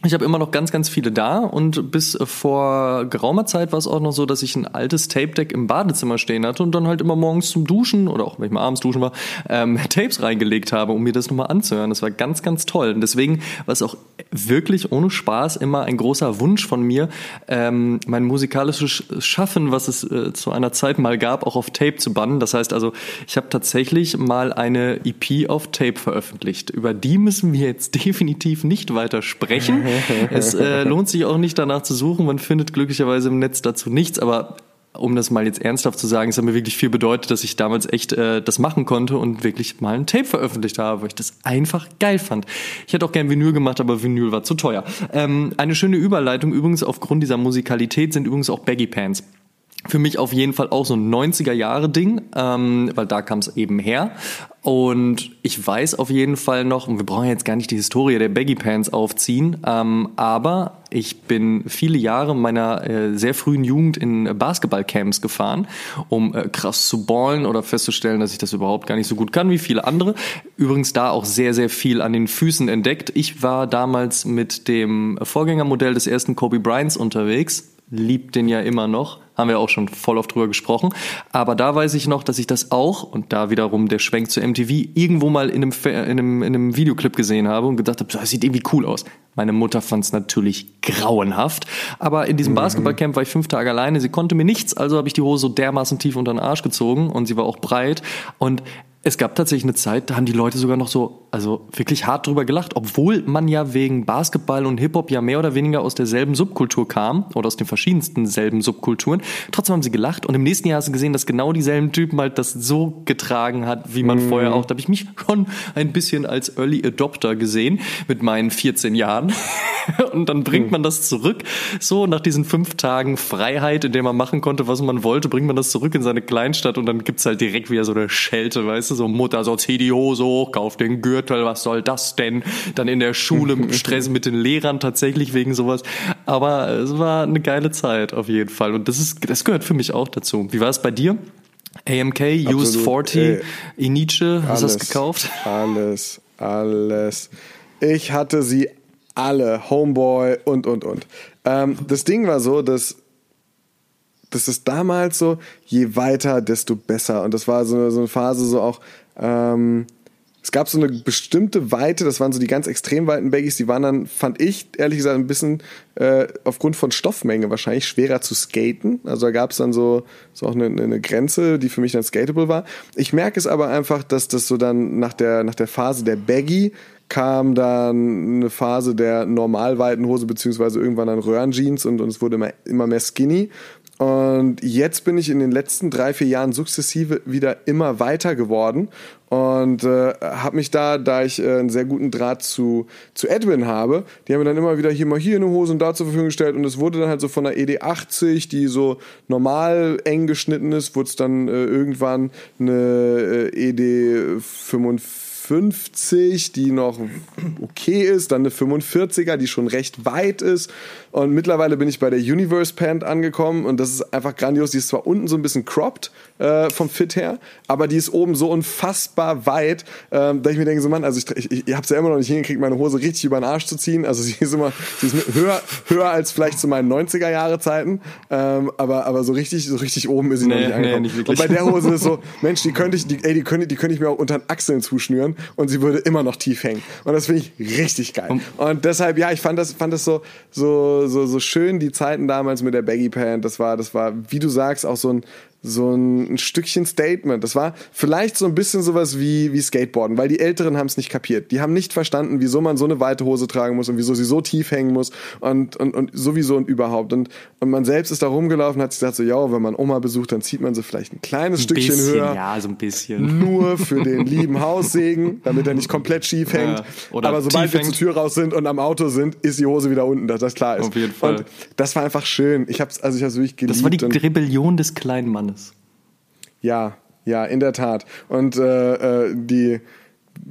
Ich habe immer noch ganz, ganz viele da und bis vor geraumer Zeit war es auch noch so, dass ich ein altes Tape-Deck im Badezimmer stehen hatte und dann halt immer morgens zum Duschen oder auch wenn ich mal abends duschen war, ähm, Tapes reingelegt habe, um mir das nochmal anzuhören. Das war ganz, ganz toll. Und deswegen war es auch wirklich ohne Spaß immer ein großer Wunsch von mir, ähm, mein musikalisches Schaffen, was es äh, zu einer Zeit mal gab, auch auf Tape zu bannen. Das heißt also, ich habe tatsächlich mal eine EP auf Tape veröffentlicht. Über die müssen wir jetzt definitiv nicht weiter sprechen. es äh, lohnt sich auch nicht danach zu suchen. Man findet glücklicherweise im Netz dazu nichts, aber um das mal jetzt ernsthaft zu sagen, es hat mir wirklich viel bedeutet, dass ich damals echt äh, das machen konnte und wirklich mal ein Tape veröffentlicht habe, weil ich das einfach geil fand. Ich hätte auch gern Vinyl gemacht, aber Vinyl war zu teuer. Ähm, eine schöne Überleitung übrigens aufgrund dieser Musikalität sind übrigens auch Baggy Pants. Für mich auf jeden Fall auch so ein 90er-Jahre-Ding, ähm, weil da kam es eben her. Und ich weiß auf jeden Fall noch, und wir brauchen jetzt gar nicht die Historie der Baggy Pants aufziehen, ähm, aber ich bin viele Jahre meiner äh, sehr frühen Jugend in Basketballcamps gefahren, um äh, krass zu ballen oder festzustellen, dass ich das überhaupt gar nicht so gut kann wie viele andere. Übrigens da auch sehr, sehr viel an den Füßen entdeckt. Ich war damals mit dem Vorgängermodell des ersten Kobe Bryants unterwegs, liebt den ja immer noch, haben wir auch schon voll oft drüber gesprochen. Aber da weiß ich noch, dass ich das auch, und da wiederum der Schwenk zu MTV, irgendwo mal in einem, Fe- in einem, in einem Videoclip gesehen habe und gedacht habe, das sieht irgendwie cool aus. Meine Mutter fand es natürlich grauenhaft. Aber in diesem Basketballcamp war ich fünf Tage alleine. Sie konnte mir nichts, also habe ich die Hose so dermaßen tief unter den Arsch gezogen und sie war auch breit. Und es gab tatsächlich eine Zeit, da haben die Leute sogar noch so, also wirklich hart drüber gelacht, obwohl man ja wegen Basketball und Hip-Hop ja mehr oder weniger aus derselben Subkultur kam oder aus den verschiedensten selben Subkulturen. Trotzdem haben sie gelacht und im nächsten Jahr hast du gesehen, dass genau dieselben Typen halt das so getragen hat, wie man vorher auch. Da habe ich mich schon ein bisschen als Early Adopter gesehen mit meinen 14 Jahren. und dann bringt man das zurück, so nach diesen fünf Tagen Freiheit, in der man machen konnte, was man wollte, bringt man das zurück in seine Kleinstadt und dann gibt's halt direkt wieder so eine Schelte, weißt du, so Mutter, so zieh die Hose hoch, kauf den Gürtel, was soll das denn? Dann in der Schule Stress mit den Lehrern tatsächlich wegen sowas. Aber es war eine geile Zeit auf jeden Fall und das ist, das gehört für mich auch dazu. Wie war es bei dir? AMK, Used Absolut. 40, Ey. Iniche, hast du das gekauft? Alles, alles. Ich hatte sie alle, Homeboy und, und, und. Ähm, das Ding war so, dass das ist damals so, je weiter, desto besser. Und das war so eine, so eine Phase so auch, ähm, es gab so eine bestimmte Weite, das waren so die ganz extrem weiten Baggies, die waren dann, fand ich, ehrlich gesagt, ein bisschen äh, aufgrund von Stoffmenge wahrscheinlich schwerer zu skaten. Also da gab es dann so, so auch eine, eine Grenze, die für mich dann skatable war. Ich merke es aber einfach, dass das so dann nach der, nach der Phase der Baggy kam dann eine Phase der normalweiten Hose, beziehungsweise irgendwann dann Röhrenjeans und, und es wurde immer, immer mehr skinny. Und jetzt bin ich in den letzten drei, vier Jahren sukzessive wieder immer weiter geworden. Und äh, habe mich da, da ich äh, einen sehr guten Draht zu, zu Edwin habe, die haben mir dann immer wieder hier mal hier eine Hose und da zur Verfügung gestellt. Und es wurde dann halt so von der ED80, die so normal eng geschnitten ist, wurde es dann äh, irgendwann eine äh, ED45 50, die noch okay ist, dann eine 45er, die schon recht weit ist. Und mittlerweile bin ich bei der Universe Pant angekommen und das ist einfach grandios. Die ist zwar unten so ein bisschen cropped äh, vom Fit her, aber die ist oben so unfassbar weit, äh, dass ich mir denke, so Mann, also ich, ich, ich habe es ja immer noch nicht hingekriegt, meine Hose richtig über den Arsch zu ziehen. Also sie ist immer, sie ist höher, höher als vielleicht zu meinen 90er Jahre Zeiten, ähm, aber, aber so richtig, so richtig oben ist sie nee, noch nicht angekommen. Nee, nicht. Und bei der Hose ist so, Mensch, die könnte ich, die, ey, die könnte, die könnte ich mir auch unter den Achseln zuschnüren und sie würde immer noch tief hängen. Und das finde ich richtig geil. Und deshalb, ja, ich fand das, fand das so, so, so, so schön, die Zeiten damals mit der Baggy Pant. Das war, das war, wie du sagst, auch so ein, so ein, ein, Stückchen Statement. Das war vielleicht so ein bisschen sowas wie, wie Skateboarden, weil die Älteren haben es nicht kapiert. Die haben nicht verstanden, wieso man so eine weite Hose tragen muss und wieso sie so tief hängen muss und, und, und sowieso und überhaupt. Und, und man selbst ist da rumgelaufen und hat sich gesagt, so, ja, wenn man Oma besucht, dann zieht man sie vielleicht ein kleines ein Stückchen bisschen, höher. Ja, so ein bisschen. Nur für den lieben Haussegen, damit er nicht komplett schief hängt. Ja, Aber sobald wir zur Tür raus sind und am Auto sind, ist die Hose wieder unten, dass das klar ist. Auf jeden Fall. Und das war einfach schön. Ich hab's, also ich hab's wirklich geliebt. Das war die Rebellion des kleinen Mannes. Ja, ja, in der Tat. Und äh, äh, die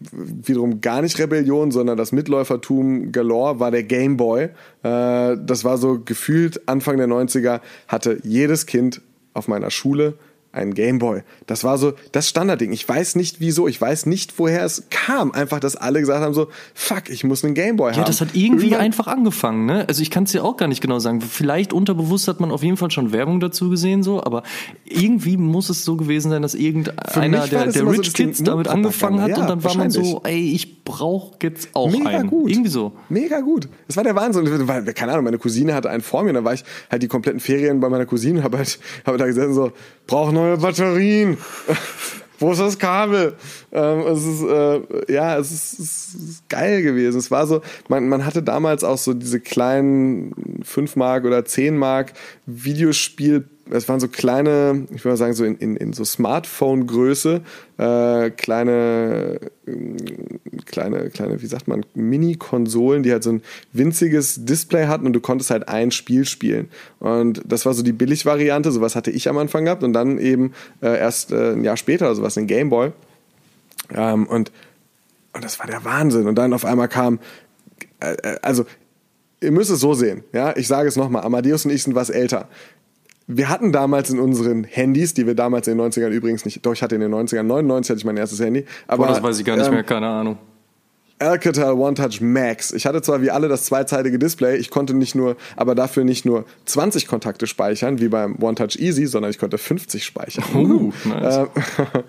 wiederum gar nicht Rebellion, sondern das Mitläufertum galore war der Game Boy. Äh, das war so gefühlt Anfang der 90er, hatte jedes Kind auf meiner Schule ein Gameboy. Das war so das Standardding. Ich weiß nicht wieso, ich weiß nicht woher es kam. Einfach, dass alle gesagt haben so, fuck, ich muss einen Gameboy haben. Ja, das hat irgendwie Irgendwann einfach angefangen, ne? Also ich kann es dir auch gar nicht genau sagen. Vielleicht unterbewusst hat man auf jeden Fall schon Werbung dazu gesehen, so, aber irgendwie muss es so gewesen sein, dass irgendeiner der, der Rich so Kids damit angefangen hat ja, und dann war man so, ey, ich brauche jetzt auch Mega einen. gut. Irgendwie so. Mega gut. Das war der Wahnsinn. Weil, keine Ahnung, meine Cousine hatte einen vor mir, dann war ich halt die kompletten Ferien bei meiner Cousine, habe halt, hab da gesessen so, brauche neue Batterien. Wo ist das Kabel? Ähm, es ist, äh, ja, es ist, es ist, geil gewesen. Es war so, man, man hatte damals auch so diese kleinen 5 Mark oder 10 Mark Videospiel es waren so kleine, ich würde mal sagen, so in, in, in so Smartphone-Größe, äh, kleine, äh, kleine, kleine, wie sagt man, Mini-Konsolen, die halt so ein winziges Display hatten und du konntest halt ein Spiel spielen. Und das war so die Billig-Variante, sowas hatte ich am Anfang gehabt und dann eben äh, erst äh, ein Jahr später oder sowas, ein Gameboy. Ähm, und, und das war der Wahnsinn. Und dann auf einmal kam, äh, äh also ihr müsst es so sehen, ja, ich sage es nochmal, Amadeus und ich sind was älter wir hatten damals in unseren Handys, die wir damals in den 90ern übrigens nicht, doch ich hatte in den 90ern, 99 hatte ich mein erstes Handy. Aber, Boah, das weiß ich gar nicht ähm, mehr, keine Ahnung. Alcatel One Touch Max. Ich hatte zwar wie alle das zweizeitige Display, ich konnte nicht nur, aber dafür nicht nur 20 Kontakte speichern, wie beim One Touch Easy, sondern ich konnte 50 speichern. Uh, nice. Ähm,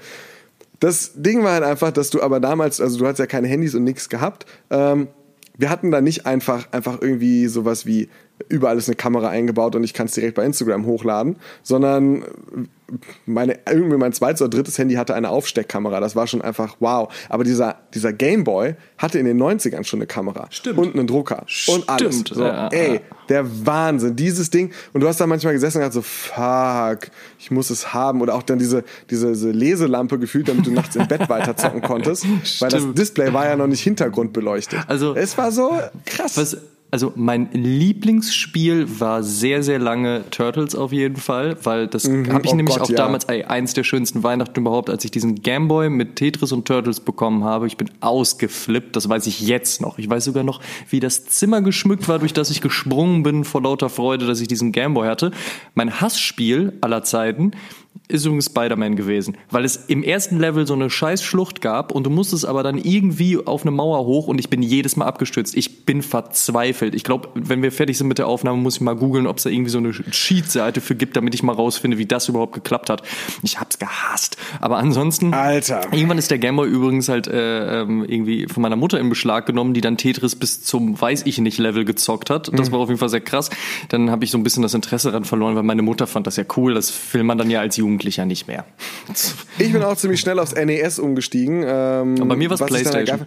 das Ding war halt einfach, dass du aber damals, also du hast ja keine Handys und nichts gehabt. Ähm, wir hatten da nicht einfach, einfach irgendwie sowas wie überall ist eine Kamera eingebaut und ich kann es direkt bei Instagram hochladen, sondern meine, irgendwie mein zweites oder drittes Handy hatte eine Aufsteckkamera. Das war schon einfach wow. Aber dieser, dieser Gameboy hatte in den 90ern schon eine Kamera. Stimmt. Und einen Drucker. Stimmt. Und alles. So, ja, ey, der Wahnsinn. Dieses Ding. Und du hast da manchmal gesessen und gesagt so, fuck, ich muss es haben. Oder auch dann diese, diese, diese Leselampe gefühlt, damit du nachts im Bett weiter zocken konntest. Weil das Display war ja noch nicht hintergrundbeleuchtet. Also, es war so krass. Was, also mein Lieblingsspiel war sehr, sehr lange Turtles auf jeden Fall, weil das mhm, habe ich oh nämlich Gott, auch ja. damals, ey, eins der schönsten Weihnachten überhaupt, als ich diesen Gameboy mit Tetris und Turtles bekommen habe. Ich bin ausgeflippt, das weiß ich jetzt noch. Ich weiß sogar noch, wie das Zimmer geschmückt war, durch das ich gesprungen bin vor lauter Freude, dass ich diesen Gameboy hatte. Mein Hassspiel aller Zeiten ist übrigens Spider-Man gewesen, weil es im ersten Level so eine scheiß Schlucht gab und du musstest aber dann irgendwie auf eine Mauer hoch und ich bin jedes Mal abgestürzt. Ich bin verzweifelt. Ich glaube, wenn wir fertig sind mit der Aufnahme, muss ich mal googeln, ob es da irgendwie so eine Cheat-Seite für gibt, damit ich mal rausfinde, wie das überhaupt geklappt hat. Ich hab's gehasst. Aber ansonsten. Alter. Irgendwann ist der Gameboy übrigens halt äh, ähm, irgendwie von meiner Mutter in Beschlag genommen, die dann Tetris bis zum weiß ich nicht Level gezockt hat. Das mhm. war auf jeden Fall sehr krass. Dann habe ich so ein bisschen das Interesse daran verloren, weil meine Mutter fand das ja cool. Das will man dann ja als Jugendlicher nicht mehr. Ich bin auch ziemlich schnell aufs NES umgestiegen. Ähm, Aber bei mir war es PlayStation.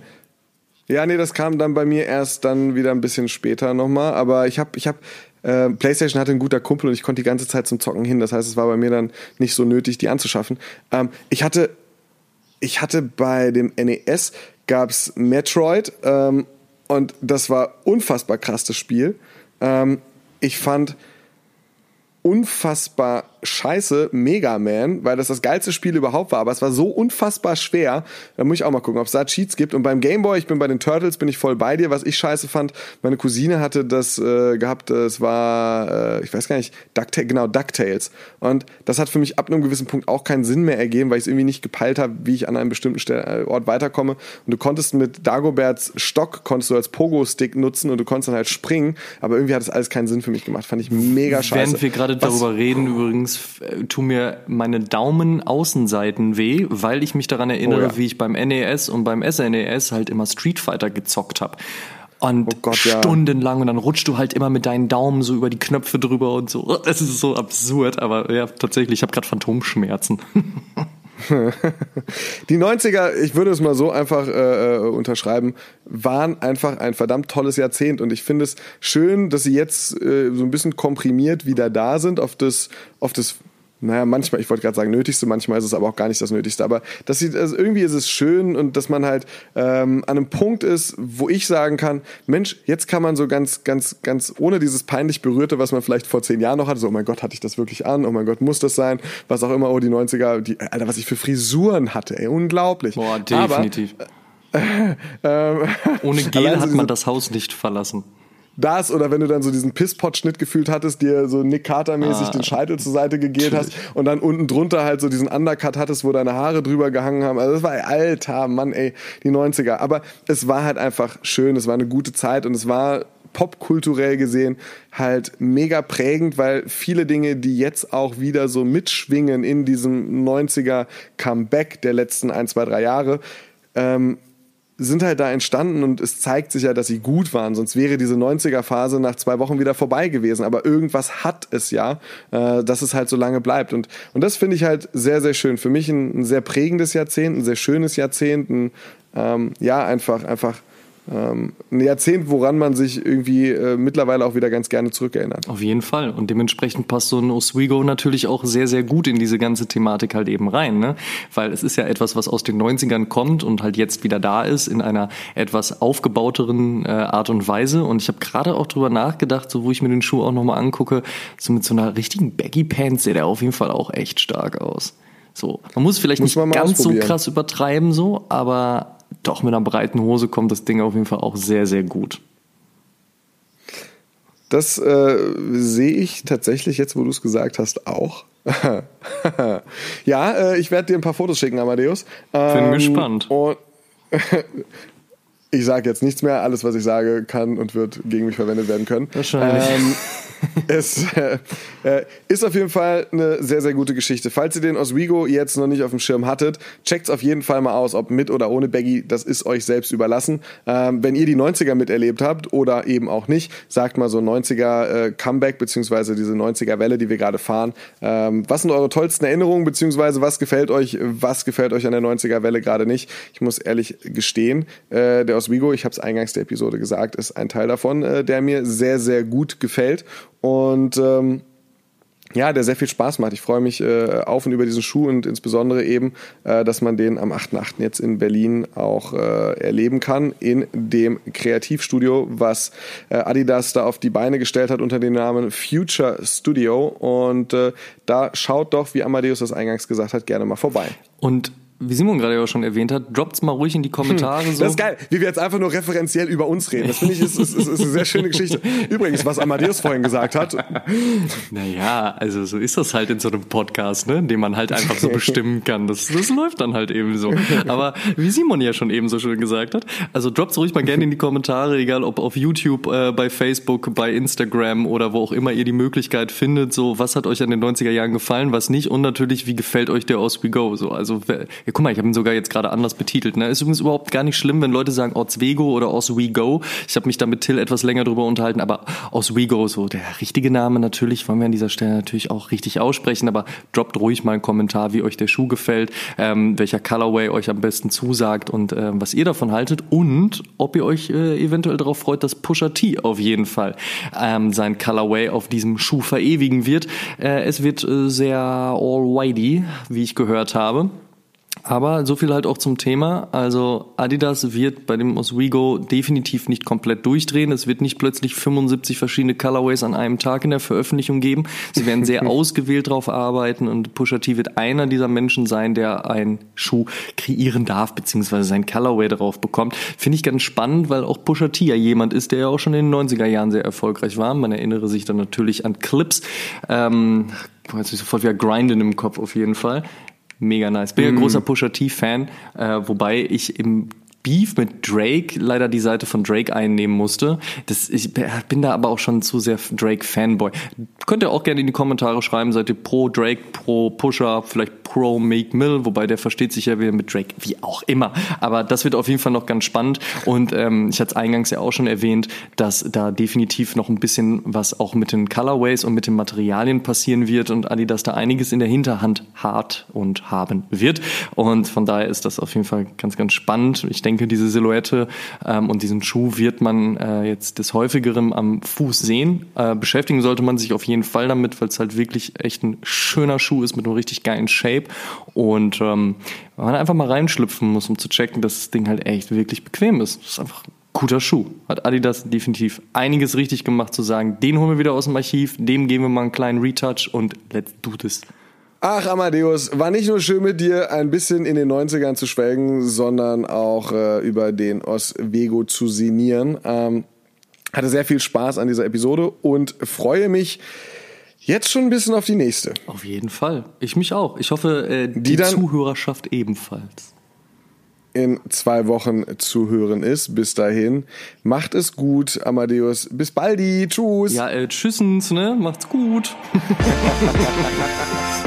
Ja, nee, das kam dann bei mir erst dann wieder ein bisschen später nochmal. Aber ich habe, ich habe, äh, PlayStation hatte ein guter Kumpel und ich konnte die ganze Zeit zum Zocken hin. Das heißt, es war bei mir dann nicht so nötig, die anzuschaffen. Ähm, ich hatte, ich hatte bei dem NES gab's Metroid ähm, und das war unfassbar krass das Spiel. Ähm, ich fand unfassbar scheiße Mega Man, weil das das geilste Spiel überhaupt war, aber es war so unfassbar schwer. Da muss ich auch mal gucken, ob es da Cheats gibt. Und beim Game Boy, ich bin bei den Turtles, bin ich voll bei dir. Was ich scheiße fand, meine Cousine hatte das äh, gehabt, es war, äh, ich weiß gar nicht, Duckta genau, DuckTales. Und das hat für mich ab einem gewissen Punkt auch keinen Sinn mehr ergeben, weil ich es irgendwie nicht gepeilt habe, wie ich an einem bestimmten Stell Ort weiterkomme. Und du konntest mit Dagoberts Stock, konntest du als Pogo-Stick nutzen und du konntest dann halt springen, aber irgendwie hat das alles keinen Sinn für mich gemacht. Fand ich mega scheiße. Während wir gerade darüber reden, übrigens, äh, tun mir meine Daumenaußenseiten weh, weil ich mich daran erinnere, oh ja. wie ich beim NES und beim SNES halt immer Street Fighter gezockt habe. Und oh Gott, stundenlang und dann rutschst du halt immer mit deinen Daumen so über die Knöpfe drüber und so. Es ist so absurd, aber ja, tatsächlich, ich habe gerade Phantomschmerzen. die 90er, ich würde es mal so einfach äh, äh, unterschreiben, waren einfach ein verdammt tolles Jahrzehnt. Und ich finde es schön, dass sie jetzt äh, so ein bisschen komprimiert wieder da sind auf das, auf das naja, manchmal, ich wollte gerade sagen nötigste, manchmal ist es aber auch gar nicht das Nötigste. Aber das sieht, also irgendwie ist es schön und dass man halt ähm, an einem Punkt ist, wo ich sagen kann, Mensch, jetzt kann man so ganz, ganz, ganz ohne dieses peinlich Berührte, was man vielleicht vor zehn Jahren noch hatte, so, oh mein Gott, hatte ich das wirklich an, oh mein Gott, muss das sein, was auch immer, oh, die 90er, die, Alter, was ich für Frisuren hatte, ey, unglaublich. Boah, definitiv. Aber, äh, äh, Ohne Gel hat man das Haus nicht verlassen das oder wenn du dann so diesen Pisspot-Schnitt gefühlt hattest, dir so Nick Carter-mäßig ah. den Scheitel zur Seite gegelt hast und dann unten drunter halt so diesen Undercut hattest, wo deine Haare drüber gehangen haben. Also das war alter Mann, ey, die 90er. Aber es war halt einfach schön, es war eine gute Zeit und es war popkulturell gesehen halt mega prägend, weil viele Dinge, die jetzt auch wieder so mitschwingen in diesem 90er Comeback der letzten ein, zwei, drei Jahre, ähm, sind halt da entstanden und es zeigt sich ja, dass sie gut waren. Sonst wäre diese 90er-Phase nach zwei Wochen wieder vorbei gewesen. Aber irgendwas hat es ja, äh, dass es halt so lange bleibt. Und, und das finde ich halt sehr, sehr schön. Für mich ein, ein, sehr prägendes Jahrzehnt, ein sehr schönes Jahrzehnt. Ein, ähm, ja, einfach, einfach ähm, ein Jahrzehnt, woran man sich irgendwie äh, mittlerweile auch wieder ganz gerne zurückerinnert. Auf jeden Fall. Und dementsprechend passt so ein Oswego natürlich auch sehr, sehr gut in diese ganze Thematik halt eben rein. Ne? Weil es ist ja etwas, was aus den 90ern kommt und halt jetzt wieder da ist in einer etwas aufgebauteren äh, Art und Weise. Und ich habe gerade auch drüber nachgedacht, so wo ich mir den Schuh auch nochmal angucke, so mit so einer richtigen Baggy Pants sieht er auf jeden Fall auch echt stark aus. So, man muss vielleicht muss nicht ganz so krass übertreiben, so, aber doch mit einer breiten Hose kommt das Ding auf jeden Fall auch sehr, sehr gut. Das äh, sehe ich tatsächlich jetzt, wo du es gesagt hast, auch. ja, äh, ich werde dir ein paar Fotos schicken, Amadeus. Ähm, Bin gespannt. Und ich sage jetzt nichts mehr. Alles, was ich sage, kann und wird gegen mich verwendet werden können. Wahrscheinlich. Ähm, es äh, äh, ist auf jeden Fall eine sehr, sehr gute Geschichte. Falls ihr den Oswego jetzt noch nicht auf dem Schirm hattet, checkt's auf jeden Fall mal aus, ob mit oder ohne Baggy, das ist euch selbst überlassen. Ähm, wenn ihr die 90er miterlebt habt oder eben auch nicht, sagt mal so 90er äh, Comeback beziehungsweise diese 90er Welle, die wir gerade fahren. Ähm, was sind eure tollsten Erinnerungen beziehungsweise was gefällt euch, was gefällt euch an der 90er Welle gerade nicht? Ich muss ehrlich gestehen, äh, Oswego, ich habe es eingangs der Episode gesagt, ist ein Teil davon, äh, der mir sehr, sehr gut gefällt und ähm, ja, der sehr viel Spaß macht. Ich freue mich äh, auf und über diesen Schuh und insbesondere eben, äh, dass man den am 8.8. jetzt in Berlin auch äh, erleben kann in dem Kreativstudio, was äh, Adidas da auf die Beine gestellt hat unter dem Namen Future Studio. Und äh, da schaut doch, wie Amadeus das eingangs gesagt hat, gerne mal vorbei. Und wie Simon gerade ja schon erwähnt hat, droppt mal ruhig in die Kommentare. Hm, so. Das ist geil, wie wir jetzt einfach nur referenziell über uns reden. Das finde ich ist, ist, ist, ist eine sehr schöne Geschichte. Übrigens, was Amadeus vorhin gesagt hat. Naja, also so ist das halt in so einem Podcast, ne? den man halt einfach so bestimmen kann. Das, das läuft dann halt eben so. Aber wie Simon ja schon eben so schön gesagt hat, also droppt ruhig mal gerne in die Kommentare, egal ob auf YouTube, äh, bei Facebook, bei Instagram oder wo auch immer ihr die Möglichkeit findet, so was hat euch an den 90er Jahren gefallen, was nicht und natürlich, wie gefällt euch der Os We Go? So, also ja, guck mal, ich habe ihn sogar jetzt gerade anders betitelt. Ne? Ist übrigens überhaupt gar nicht schlimm, wenn Leute sagen Oswego oder Oswego. Ich habe mich da mit Till etwas länger drüber unterhalten, aber Oswego, so der richtige Name natürlich, wollen wir an dieser Stelle natürlich auch richtig aussprechen, aber droppt ruhig mal einen Kommentar, wie euch der Schuh gefällt, ähm, welcher Colorway euch am besten zusagt und ähm, was ihr davon haltet und ob ihr euch äh, eventuell darauf freut, dass Pusha T auf jeden Fall ähm, sein Colorway auf diesem Schuh verewigen wird. Äh, es wird äh, sehr all-whitey, wie ich gehört habe. Aber so viel halt auch zum Thema. Also Adidas wird bei dem Oswego definitiv nicht komplett durchdrehen. Es wird nicht plötzlich 75 verschiedene Colorways an einem Tag in der Veröffentlichung geben. Sie werden sehr ausgewählt drauf arbeiten und Pusha T wird einer dieser Menschen sein, der einen Schuh kreieren darf, beziehungsweise sein Colorway darauf bekommt. Finde ich ganz spannend, weil auch Pusha T ja jemand ist, der ja auch schon in den 90er Jahren sehr erfolgreich war. Man erinnere sich dann natürlich an Clips. Ähm, jetzt sofort wieder Grinden im Kopf auf jeden Fall. Mega nice. Bin ja mm. großer Pusha T-Fan, äh, wobei ich im Beef mit Drake leider die Seite von Drake einnehmen musste. Das, ich bin da aber auch schon zu sehr Drake-Fanboy. Könnt ihr auch gerne in die Kommentare schreiben, seid ihr pro Drake, pro Pusher, vielleicht pro Make Mill, wobei der versteht sich ja wieder mit Drake, wie auch immer. Aber das wird auf jeden Fall noch ganz spannend. Und ähm, ich hatte es eingangs ja auch schon erwähnt, dass da definitiv noch ein bisschen was auch mit den Colorways und mit den Materialien passieren wird und Adidas da einiges in der Hinterhand hart und haben wird. Und von daher ist das auf jeden Fall ganz, ganz spannend. Ich denke, denke, diese Silhouette ähm, und diesen Schuh wird man äh, jetzt des häufigeren am Fuß sehen. Äh, beschäftigen sollte man sich auf jeden Fall damit, weil es halt wirklich echt ein schöner Schuh ist mit einem richtig geilen Shape und ähm, man einfach mal reinschlüpfen muss, um zu checken, dass das Ding halt echt wirklich bequem ist. Das ist einfach guter Schuh. Hat Adidas definitiv einiges richtig gemacht zu sagen, den holen wir wieder aus dem Archiv, dem geben wir mal einen kleinen Retouch und let's do this. Ach, Amadeus, war nicht nur schön mit dir ein bisschen in den 90ern zu schwelgen, sondern auch äh, über den Oswego zu sinnieren. Ähm, hatte sehr viel Spaß an dieser Episode und freue mich jetzt schon ein bisschen auf die nächste. Auf jeden Fall. Ich mich auch. Ich hoffe, äh, die, die Zuhörerschaft ebenfalls. In zwei Wochen zu hören ist. Bis dahin. Macht es gut, Amadeus. Bis baldi. Tschüss. Ja, äh, tschüssens, ne? Macht's gut.